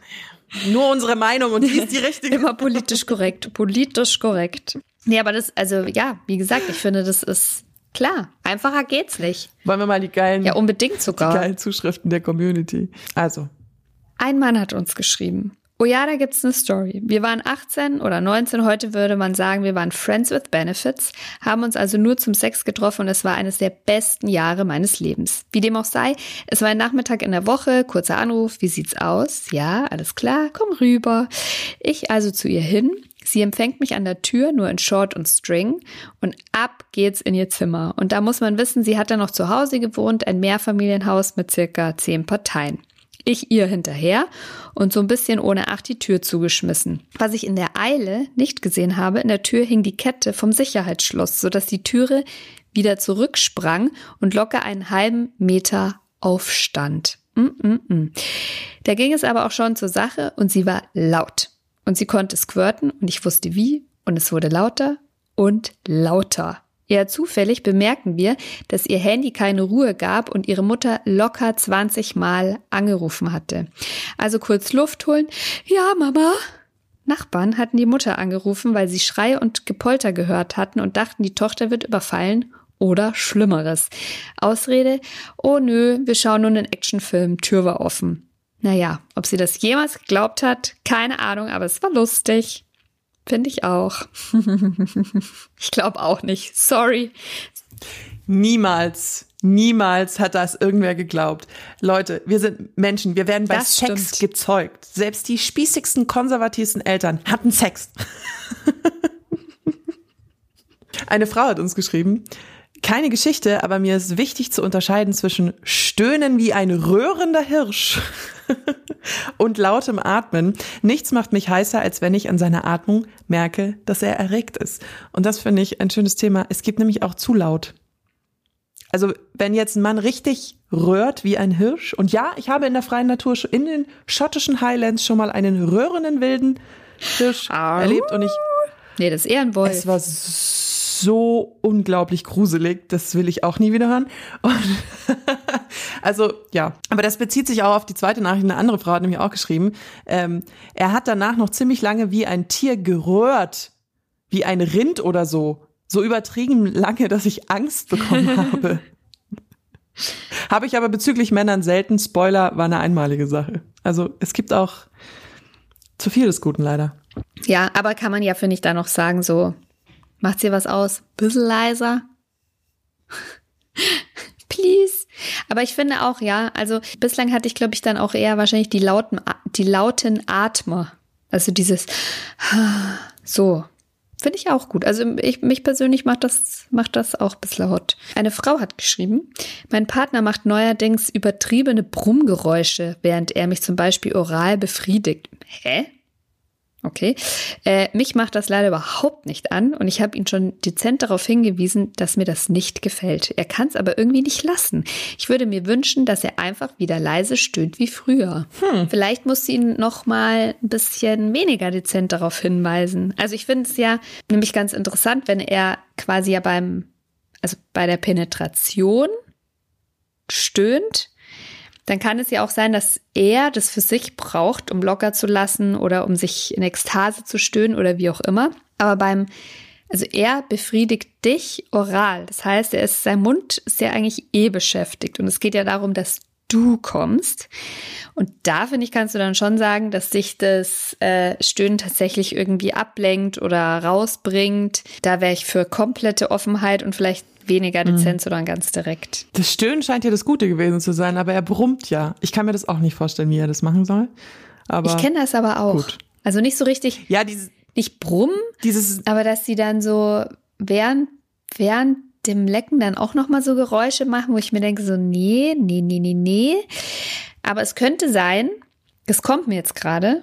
Nur unsere Meinung und die ist die richtige. Immer politisch korrekt. Politisch korrekt. Nee, aber das, also ja, wie gesagt, ich finde, das ist klar. Einfacher geht's nicht. Wollen wir mal die geilen. Ja, unbedingt sogar. Die geilen Zuschriften der Community. Also. Ein Mann hat uns geschrieben. Oh ja, da gibt's eine Story. Wir waren 18 oder 19, heute würde man sagen, wir waren Friends with Benefits, haben uns also nur zum Sex getroffen und es war eines der besten Jahre meines Lebens. Wie dem auch sei, es war ein Nachmittag in der Woche, kurzer Anruf, wie sieht's aus? Ja, alles klar, komm rüber. Ich also zu ihr hin. Sie empfängt mich an der Tür, nur in Short und String, und ab geht's in ihr Zimmer. Und da muss man wissen, sie hat dann noch zu Hause gewohnt, ein Mehrfamilienhaus mit circa zehn Parteien. Ich ihr hinterher und so ein bisschen ohne Acht die Tür zugeschmissen. Was ich in der Eile nicht gesehen habe, in der Tür hing die Kette vom Sicherheitsschloss, sodass die Türe wieder zurücksprang und locker einen halben Meter aufstand. Mm -mm -mm. Da ging es aber auch schon zur Sache und sie war laut. Und sie konnte squirten und ich wusste wie und es wurde lauter und lauter. Eher zufällig bemerken wir, dass ihr Handy keine Ruhe gab und ihre Mutter locker 20 Mal angerufen hatte. Also kurz Luft holen. Ja, Mama. Nachbarn hatten die Mutter angerufen, weil sie Schrei und Gepolter gehört hatten und dachten, die Tochter wird überfallen oder Schlimmeres. Ausrede, oh nö, wir schauen nun einen Actionfilm, Tür war offen. Naja, ob sie das jemals geglaubt hat, keine Ahnung, aber es war lustig. Finde ich auch. ich glaube auch nicht. Sorry. Niemals, niemals hat das irgendwer geglaubt. Leute, wir sind Menschen, wir werden bei das Sex stimmt. gezeugt. Selbst die spießigsten, konservativsten Eltern hatten Sex. Eine Frau hat uns geschrieben, keine Geschichte, aber mir ist wichtig zu unterscheiden zwischen Stöhnen wie ein röhrender Hirsch und lautem Atmen. Nichts macht mich heißer, als wenn ich an seiner Atmung merke, dass er erregt ist. Und das finde ich ein schönes Thema. Es gibt nämlich auch zu laut. Also wenn jetzt ein Mann richtig röhrt wie ein Hirsch, und ja, ich habe in der freien Natur in den schottischen Highlands schon mal einen röhrenden wilden Hirsch erlebt und ich. Nee, das ist eher ein Wolf. Es war so unglaublich gruselig. Das will ich auch nie wieder hören. Also ja, aber das bezieht sich auch auf die zweite Nachricht. Eine andere Frau hat nämlich auch geschrieben. Ähm, er hat danach noch ziemlich lange wie ein Tier gerührt, wie ein Rind oder so. So übertrieben lange, dass ich Angst bekommen habe. habe ich aber bezüglich Männern selten. Spoiler war eine einmalige Sache. Also es gibt auch zu viel des Guten leider. Ja, aber kann man ja, finde ich, da noch sagen, so, macht sie was aus? Bisschen leiser? Please. Aber ich finde auch, ja, also bislang hatte ich, glaube ich, dann auch eher wahrscheinlich die lauten, die lauten Atmer. Also dieses so. Finde ich auch gut. Also ich, mich persönlich macht das, macht das auch ein bisschen hot. Eine Frau hat geschrieben, mein Partner macht neuerdings übertriebene Brummgeräusche, während er mich zum Beispiel oral befriedigt. Hä? Okay. Äh, mich macht das leider überhaupt nicht an und ich habe ihn schon dezent darauf hingewiesen, dass mir das nicht gefällt. Er kann es aber irgendwie nicht lassen. Ich würde mir wünschen, dass er einfach wieder leise stöhnt wie früher. Hm. Vielleicht muss sie ihn noch mal ein bisschen weniger dezent darauf hinweisen. Also ich finde es ja nämlich ganz interessant, wenn er quasi ja beim, also bei der Penetration stöhnt dann kann es ja auch sein, dass er das für sich braucht, um locker zu lassen oder um sich in Ekstase zu stöhnen oder wie auch immer. Aber beim, also er befriedigt dich oral. Das heißt, er ist, sein Mund ist ja eigentlich eh beschäftigt. Und es geht ja darum, dass du kommst. Und da finde ich, kannst du dann schon sagen, dass sich das äh, Stöhnen tatsächlich irgendwie ablenkt oder rausbringt. Da wäre ich für komplette Offenheit und vielleicht weniger dezent, mhm. sondern ganz direkt. Das Stöhnen scheint ja das Gute gewesen zu sein, aber er brummt ja. Ich kann mir das auch nicht vorstellen, wie er das machen soll. Aber ich kenne das aber auch. Gut. Also nicht so richtig. Ja, dieses nicht brummen, dieses, aber dass sie dann so während während dem Lecken dann auch noch mal so Geräusche machen, wo ich mir denke so nee, nee, nee, nee, nee. Aber es könnte sein, es kommt mir jetzt gerade,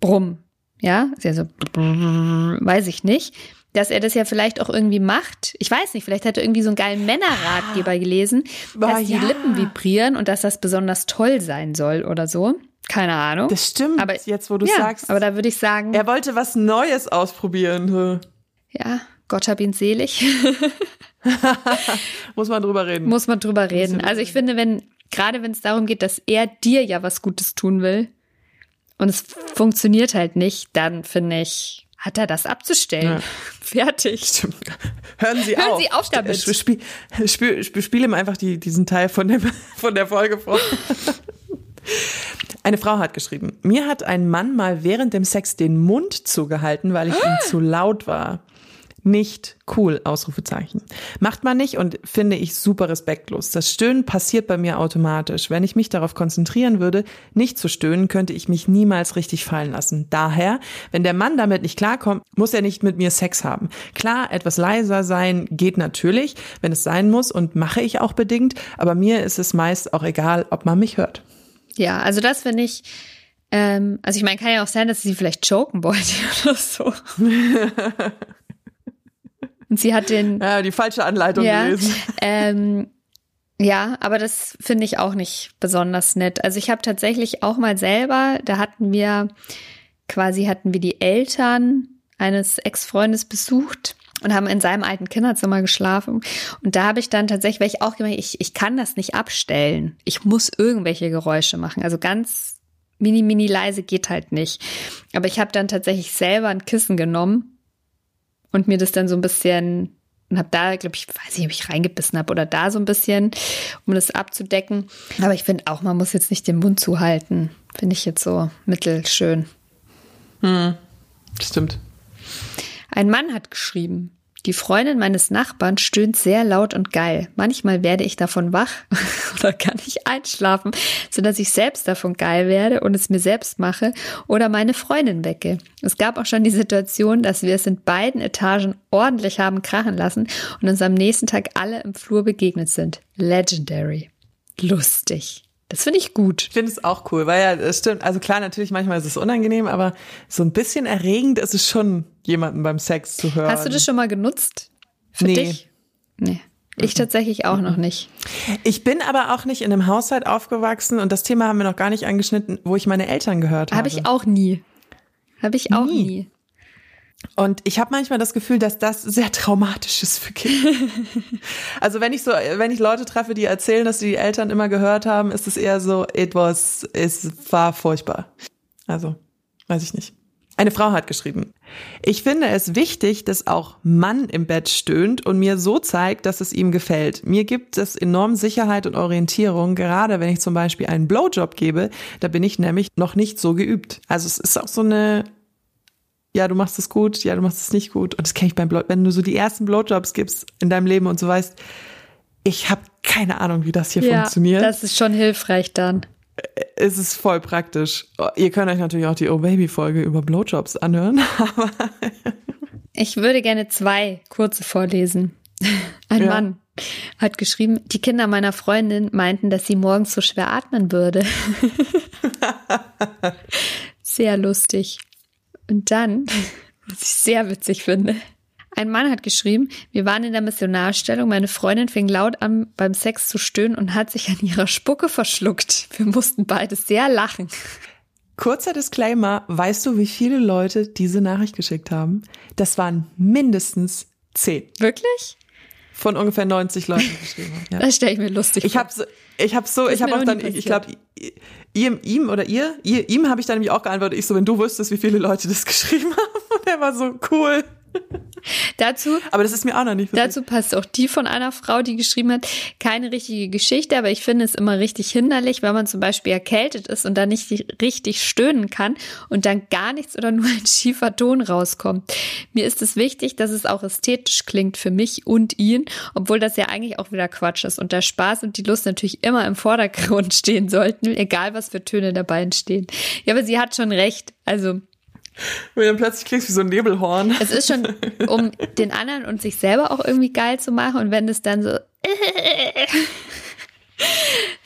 brumm, ja, ist ja so, weiß ich nicht dass er das ja vielleicht auch irgendwie macht. Ich weiß nicht, vielleicht hat er irgendwie so einen geilen Männerratgeber ah. gelesen, dass oh, die ja. Lippen vibrieren und dass das besonders toll sein soll oder so. Keine Ahnung. Das stimmt, aber, jetzt wo du ja, sagst. Aber da würde ich sagen. Er wollte was Neues ausprobieren. Ja, Gott hab ihn selig. Muss man drüber reden. Muss man drüber reden. Also ich finde, wenn, gerade wenn es darum geht, dass er dir ja was Gutes tun will und es funktioniert halt nicht, dann finde ich, hat er das abzustellen. Ja. Fertig. Stimmt. Hören Sie Hören auf. Sie auf damit. Spiel, spiel, spiel, spiel ihm einfach die, diesen Teil von, dem, von der Folge vor. Eine Frau hat geschrieben, mir hat ein Mann mal während dem Sex den Mund zugehalten, weil ich ihm zu laut war nicht cool, Ausrufezeichen. Macht man nicht und finde ich super respektlos. Das Stöhnen passiert bei mir automatisch. Wenn ich mich darauf konzentrieren würde, nicht zu stöhnen, könnte ich mich niemals richtig fallen lassen. Daher, wenn der Mann damit nicht klarkommt, muss er nicht mit mir Sex haben. Klar, etwas leiser sein geht natürlich, wenn es sein muss und mache ich auch bedingt, aber mir ist es meist auch egal, ob man mich hört. Ja, also das finde ich, ähm, also ich meine, kann ja auch sein, dass sie vielleicht choken wollte oder so. Und sie hat den. Ja, die falsche Anleitung ja, gelesen. Ähm, ja, aber das finde ich auch nicht besonders nett. Also ich habe tatsächlich auch mal selber, da hatten wir quasi hatten wir die Eltern eines Ex-Freundes besucht und haben in seinem alten Kinderzimmer geschlafen. Und da habe ich dann tatsächlich, weil ich auch gemerkt, ich, ich kann das nicht abstellen. Ich muss irgendwelche Geräusche machen. Also ganz mini, mini leise geht halt nicht. Aber ich habe dann tatsächlich selber ein Kissen genommen und mir das dann so ein bisschen und habe da, glaube ich, weiß nicht, ob ich reingebissen habe oder da so ein bisschen, um das abzudecken. Aber ich finde auch, man muss jetzt nicht den Mund zuhalten. Finde ich jetzt so mittelschön. Hm, stimmt. Ein Mann hat geschrieben, die Freundin meines Nachbarn stöhnt sehr laut und geil. Manchmal werde ich davon wach oder kann ich einschlafen, sodass ich selbst davon geil werde und es mir selbst mache oder meine Freundin wecke. Es gab auch schon die Situation, dass wir es in beiden Etagen ordentlich haben krachen lassen und uns am nächsten Tag alle im Flur begegnet sind. Legendary. Lustig. Das finde ich gut. Ich finde es auch cool, weil ja, es stimmt. Also klar, natürlich manchmal ist es unangenehm, aber so ein bisschen erregend ist es schon, jemanden beim Sex zu hören. Hast du das schon mal genutzt? Für nee. dich? Nee. Ich tatsächlich auch noch nicht. Ich bin aber auch nicht in einem Haushalt aufgewachsen und das Thema haben wir noch gar nicht angeschnitten, wo ich meine Eltern gehört habe. Habe ich auch nie. Habe ich auch nie. nie. Und ich habe manchmal das Gefühl, dass das sehr traumatisch ist für Kinder. also wenn ich so, wenn ich Leute treffe, die erzählen, dass die Eltern immer gehört haben, ist es eher so, it was, es war furchtbar. Also, weiß ich nicht. Eine Frau hat geschrieben, Ich finde es wichtig, dass auch Mann im Bett stöhnt und mir so zeigt, dass es ihm gefällt. Mir gibt es enorm Sicherheit und Orientierung, gerade wenn ich zum Beispiel einen Blowjob gebe. Da bin ich nämlich noch nicht so geübt. Also es ist auch so eine, ja, du machst es gut, ja, du machst es nicht gut. Und das kenne ich beim Blow, wenn du so die ersten Blowjobs gibst in deinem Leben und so weißt, ich habe keine Ahnung, wie das hier ja, funktioniert. Das ist schon hilfreich dann. Es ist voll praktisch. Ihr könnt euch natürlich auch die Oh Baby Folge über Blowjobs anhören. Aber ich würde gerne zwei kurze vorlesen. Ein ja. Mann hat geschrieben, die Kinder meiner Freundin meinten, dass sie morgens so schwer atmen würde. sehr lustig. Und dann, was ich sehr witzig finde, ein Mann hat geschrieben, wir waren in der Missionarstellung, meine Freundin fing laut an, beim Sex zu stöhnen und hat sich an ihrer Spucke verschluckt. Wir mussten beide sehr lachen. Kurzer Disclaimer, weißt du, wie viele Leute diese Nachricht geschickt haben? Das waren mindestens zehn. Wirklich? Von ungefähr 90 Leuten geschrieben. Ja. Das stelle ich mir lustig ich hab so, ich habe so, ich habe auch dann, ich, ich glaube, ihm, ihm oder ihr, ihr ihm habe ich dann nämlich auch geantwortet. Ich so, wenn du wüsstest, wie viele Leute das geschrieben haben. Und er war so cool. dazu, aber das ist mir auch noch nicht Dazu passt auch die von einer Frau, die geschrieben hat, keine richtige Geschichte, aber ich finde es immer richtig hinderlich, wenn man zum Beispiel erkältet ist und dann nicht richtig stöhnen kann und dann gar nichts oder nur ein schiefer Ton rauskommt. Mir ist es wichtig, dass es auch ästhetisch klingt für mich und ihn, obwohl das ja eigentlich auch wieder Quatsch ist und der Spaß und die Lust natürlich immer im Vordergrund stehen sollten, egal was für Töne dabei entstehen. Ja, aber sie hat schon recht. Also wenn du dann plötzlich klingst wie so ein Nebelhorn. Es ist schon, um den anderen und sich selber auch irgendwie geil zu machen. Und wenn es dann so,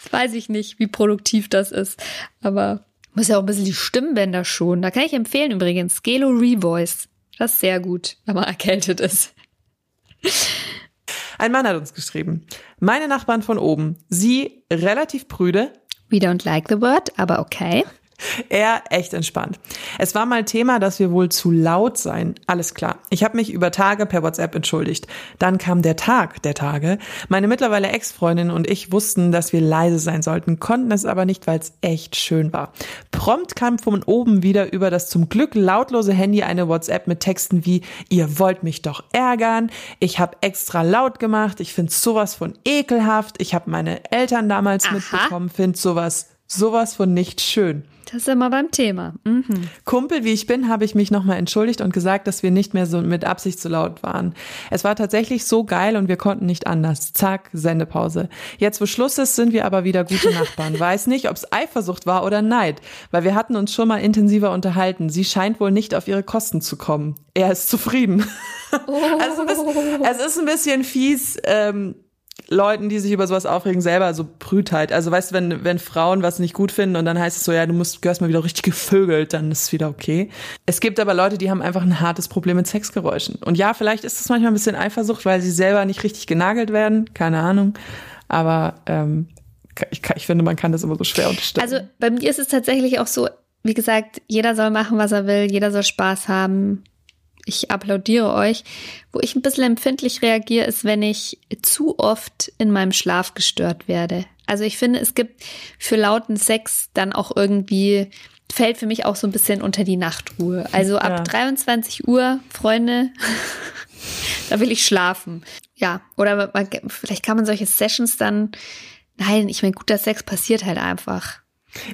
das weiß ich nicht, wie produktiv das ist. Aber muss ja auch ein bisschen die Stimmbänder schonen. Da kann ich empfehlen übrigens, Scalo Revoice. Das ist sehr gut, wenn man erkältet ist. Ein Mann hat uns geschrieben. Meine Nachbarn von oben. Sie relativ prüde. We don't like the word, aber okay. Er echt entspannt. Es war mal Thema, dass wir wohl zu laut seien. Alles klar. Ich habe mich über Tage per WhatsApp entschuldigt. Dann kam der Tag der Tage. Meine mittlerweile Ex-Freundin und ich wussten, dass wir leise sein sollten, konnten es aber nicht, weil es echt schön war. Prompt kam von oben wieder über das zum Glück lautlose Handy eine WhatsApp mit Texten wie Ihr wollt mich doch ärgern. Ich habe extra laut gemacht. Ich finde sowas von ekelhaft. Ich habe meine Eltern damals Aha. mitbekommen. Finde sowas sowas von nicht schön. Das ist immer beim Thema. Mhm. Kumpel, wie ich bin, habe ich mich nochmal entschuldigt und gesagt, dass wir nicht mehr so mit Absicht zu laut waren. Es war tatsächlich so geil und wir konnten nicht anders. Zack, Sendepause. Jetzt, wo Schluss ist, sind wir aber wieder gute Nachbarn. Weiß nicht, ob es Eifersucht war oder Neid, weil wir hatten uns schon mal intensiver unterhalten. Sie scheint wohl nicht auf ihre Kosten zu kommen. Er ist zufrieden. Oh. Also es ist ein bisschen fies. Ähm, Leuten, die sich über sowas aufregen, selber so Brütheit. Also weißt du, wenn, wenn Frauen was nicht gut finden und dann heißt es so, ja, du musst, gehörst mal wieder richtig gevögelt, dann ist es wieder okay. Es gibt aber Leute, die haben einfach ein hartes Problem mit Sexgeräuschen. Und ja, vielleicht ist es manchmal ein bisschen Eifersucht, weil sie selber nicht richtig genagelt werden, keine Ahnung. Aber ähm, ich, ich finde, man kann das immer so schwer unterstellen. Also bei mir ist es tatsächlich auch so, wie gesagt, jeder soll machen, was er will, jeder soll Spaß haben ich applaudiere euch. Wo ich ein bisschen empfindlich reagiere, ist, wenn ich zu oft in meinem Schlaf gestört werde. Also ich finde, es gibt für lauten Sex dann auch irgendwie, fällt für mich auch so ein bisschen unter die Nachtruhe. Also ab ja. 23 Uhr, Freunde, da will ich schlafen. Ja, oder man, vielleicht kann man solche Sessions dann, nein, ich meine, guter Sex passiert halt einfach.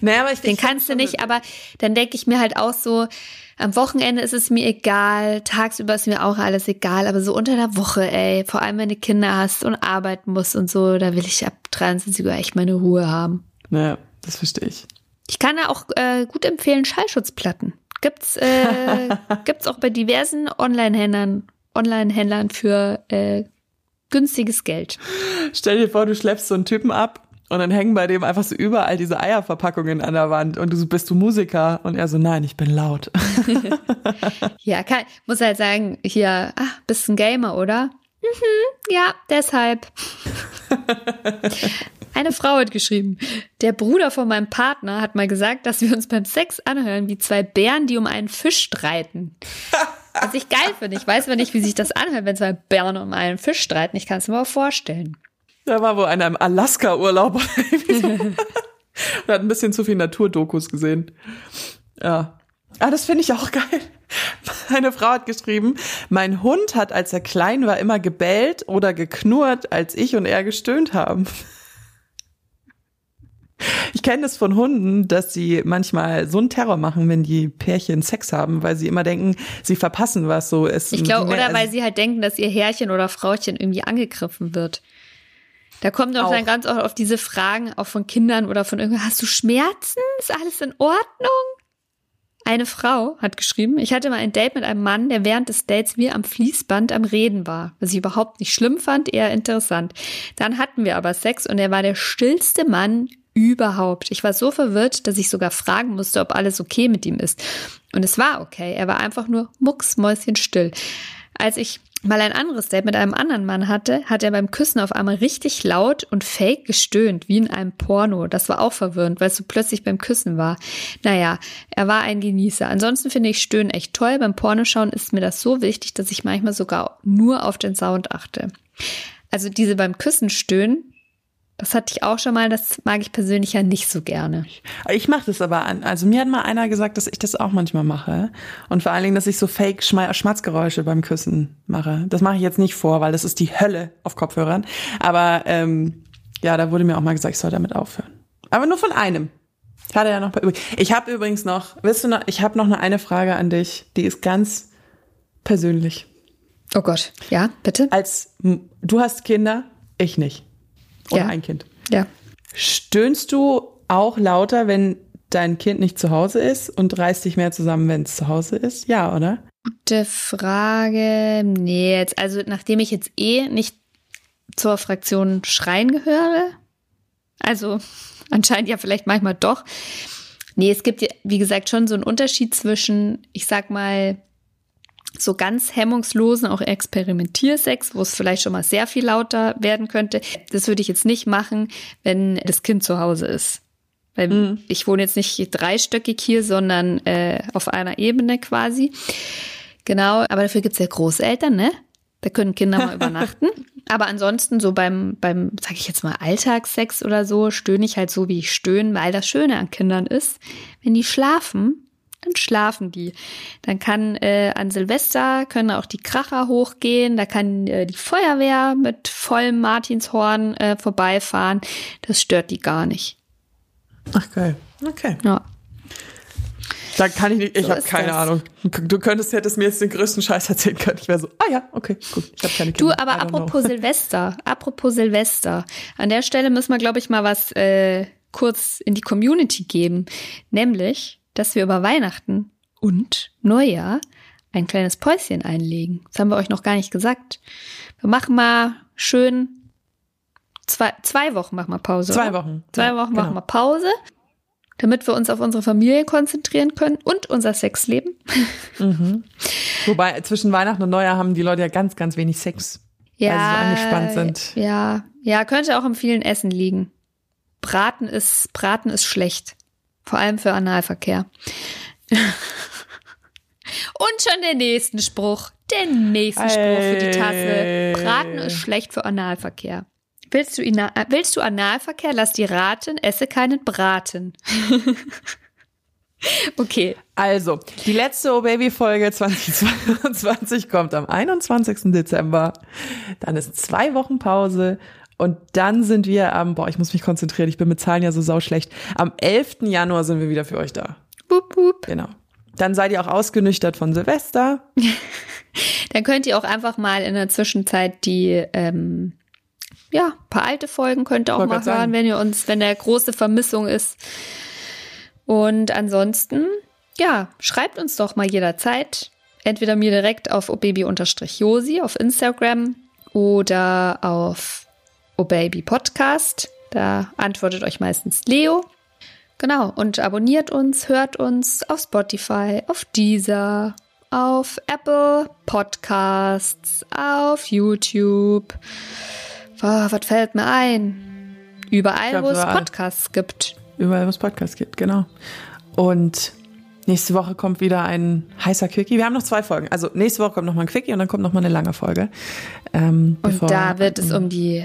Naja, aber ich, Den kannst du nicht, aber dann denke ich mir halt auch so, am Wochenende ist es mir egal, tagsüber ist mir auch alles egal, aber so unter der Woche, ey, vor allem wenn du Kinder hast und arbeiten musst und so, da will ich ab 23 Uhr echt meine Ruhe haben. Naja, das verstehe ich. Ich kann da auch äh, gut empfehlen, Schallschutzplatten. Gibt's, äh, gibt's auch bei diversen Online-Händlern, Online-Händlern für äh, günstiges Geld. Stell dir vor, du schleppst so einen Typen ab und dann hängen bei dem einfach so überall diese Eierverpackungen an der Wand und du so, bist du Musiker? Und er so, nein, ich bin laut. ja, kann, muss halt sagen, hier, ach, bist ein Gamer, oder? Mhm, ja, deshalb. Eine Frau hat geschrieben, der Bruder von meinem Partner hat mal gesagt, dass wir uns beim Sex anhören wie zwei Bären, die um einen Fisch streiten. Was ich geil finde. Ich weiß aber nicht, wie sich das anhört, wenn zwei Bären um einen Fisch streiten. Ich kann es mir aber vorstellen. Da war wohl einer im Alaska-Urlaub und hat ein bisschen zu viel Naturdokus gesehen. Ja. Ah, das finde ich auch geil. Eine Frau hat geschrieben, mein Hund hat, als er klein war, immer gebellt oder geknurrt, als ich und er gestöhnt haben. Ich kenne das von Hunden, dass sie manchmal so einen Terror machen, wenn die Pärchen Sex haben, weil sie immer denken, sie verpassen was. So ist ich glaube, oder weil sie halt denken, dass ihr Herrchen oder Frauchen irgendwie angegriffen wird. Da kommt auch, auch dann ganz oft auf diese Fragen auch von Kindern oder von irgendwo, hast du Schmerzen? Ist alles in Ordnung? Eine Frau hat geschrieben, ich hatte mal ein Date mit einem Mann, der während des Dates wie am Fließband am Reden war, was ich überhaupt nicht schlimm fand, eher interessant. Dann hatten wir aber Sex und er war der stillste Mann überhaupt. Ich war so verwirrt, dass ich sogar fragen musste, ob alles okay mit ihm ist. Und es war okay. Er war einfach nur mucksmäuschenstill. Als ich mal ein anderes Date mit einem anderen Mann hatte, hat er beim Küssen auf einmal richtig laut und fake gestöhnt, wie in einem Porno. Das war auch verwirrend, weil es so plötzlich beim Küssen war. Naja, er war ein Genießer. Ansonsten finde ich Stöhnen echt toll. Beim Pornoschauen ist mir das so wichtig, dass ich manchmal sogar nur auf den Sound achte. Also diese beim Küssen stöhnen, das hatte ich auch schon mal, das mag ich persönlich ja nicht so gerne. Ich mache das aber an. Also mir hat mal einer gesagt, dass ich das auch manchmal mache. Und vor allen Dingen, dass ich so fake Schmatzgeräusche beim Küssen mache. Das mache ich jetzt nicht vor, weil das ist die Hölle auf Kopfhörern. Aber ähm, ja, da wurde mir auch mal gesagt, ich soll damit aufhören. Aber nur von einem. Ich hatte ja noch Ich habe übrigens noch, willst du noch, ich habe noch eine, eine Frage an dich, die ist ganz persönlich. Oh Gott, ja, bitte. Als du hast Kinder, ich nicht. Oder ja. ein Kind. Ja. Stöhnst du auch lauter, wenn dein Kind nicht zu Hause ist und reißt dich mehr zusammen, wenn es zu Hause ist? Ja, oder? Gute Frage. Nee, jetzt, also nachdem ich jetzt eh nicht zur Fraktion Schreien gehöre, also anscheinend ja vielleicht manchmal doch. Nee, es gibt, wie gesagt, schon so einen Unterschied zwischen, ich sag mal, so ganz hemmungslosen, auch Experimentiersex, wo es vielleicht schon mal sehr viel lauter werden könnte. Das würde ich jetzt nicht machen, wenn das Kind zu Hause ist. Weil mhm. ich wohne jetzt nicht dreistöckig hier, sondern äh, auf einer Ebene quasi. Genau, aber dafür gibt's ja Großeltern, ne? Da können Kinder mal übernachten. Aber ansonsten so beim, beim, sag ich jetzt mal, Alltagssex oder so, stöhne ich halt so, wie ich stöhne, weil das Schöne an Kindern ist, wenn die schlafen, dann schlafen die. Dann kann äh, an Silvester können auch die Kracher hochgehen, da kann äh, die Feuerwehr mit vollem Martinshorn äh, vorbeifahren. Das stört die gar nicht. Ach geil. Okay. Ja. Da kann ich nicht, ich so habe keine das. Ahnung. Du könntest, hättest mir jetzt den größten Scheiß erzählen können. Ich wäre so, ah ja, okay, gut. Ich habe keine Kinder. Du, aber apropos Silvester, apropos Silvester. An der Stelle müssen wir, glaube ich, mal was äh, kurz in die Community geben. Nämlich, dass wir über Weihnachten und Neujahr ein kleines Päuschen einlegen. Das haben wir euch noch gar nicht gesagt. Wir machen mal schön zwei, zwei Wochen machen wir Pause. Zwei Wochen. Zwei Wochen genau. machen wir Pause, damit wir uns auf unsere Familie konzentrieren können und unser Sexleben. Mhm. Wobei zwischen Weihnachten und Neujahr haben die Leute ja ganz, ganz wenig Sex. Ja, weil sie so angespannt sind. Ja, ja, könnte auch im vielen Essen liegen. Braten ist, Braten ist schlecht. Vor allem für Analverkehr. Und schon der nächste Spruch. Der nächste Spruch für die Tasse. Braten ist schlecht für Analverkehr. Willst du, willst du Analverkehr? Lass die raten, esse keinen Braten. okay. Also, die letzte Oh Baby Folge 2022 kommt am 21. Dezember. Dann ist zwei Wochen Pause und dann sind wir am, boah, ich muss mich konzentrieren, ich bin mit Zahlen ja so sauschlecht. Am 11. Januar sind wir wieder für euch da. Boop, boop. Genau. Dann seid ihr auch ausgenüchtert von Silvester. dann könnt ihr auch einfach mal in der Zwischenzeit die, ähm, ja, paar alte Folgen könnt ihr auch mal hören, sagen. wenn ihr uns, wenn der große Vermissung ist. Und ansonsten, ja, schreibt uns doch mal jederzeit. Entweder mir direkt auf obaby-josi auf Instagram oder auf Oh Baby Podcast. Da antwortet euch meistens Leo. Genau, und abonniert uns, hört uns auf Spotify, auf Deezer, auf Apple Podcasts, auf YouTube. Oh, was fällt mir ein? Überall, glaub, wo es Podcasts gibt. Überall, wo es Podcasts gibt, genau. Und nächste Woche kommt wieder ein heißer Quickie. Wir haben noch zwei Folgen. Also nächste Woche kommt noch mal ein Quickie und dann kommt noch mal eine lange Folge. Ähm, und da wird es um die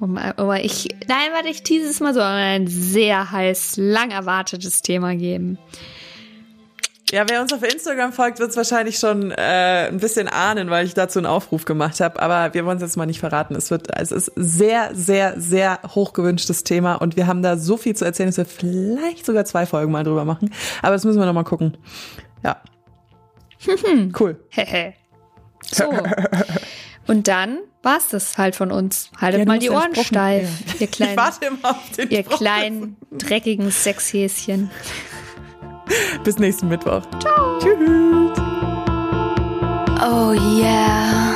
um, um, ich, nein, warte, ich dieses Mal so ein sehr heiß, lang erwartetes Thema geben. Ja, wer uns auf Instagram folgt, wird es wahrscheinlich schon äh, ein bisschen ahnen, weil ich dazu einen Aufruf gemacht habe. Aber wir wollen es jetzt mal nicht verraten. Es wird, es ist sehr, sehr, sehr hochgewünschtes Thema und wir haben da so viel zu erzählen, dass wir vielleicht sogar zwei Folgen mal drüber machen. Aber das müssen wir noch mal gucken. Ja. cool. so. Und dann war's das halt von uns. Haltet Ja, mal die Ohren Spruch- steif, Ja. ihr kleinen, Ich warte immer auf den ihr Spruch. kleinen dreckigen Sexhäschen. Bis nächsten Mittwoch. Ciao. Tschüss. Oh yeah.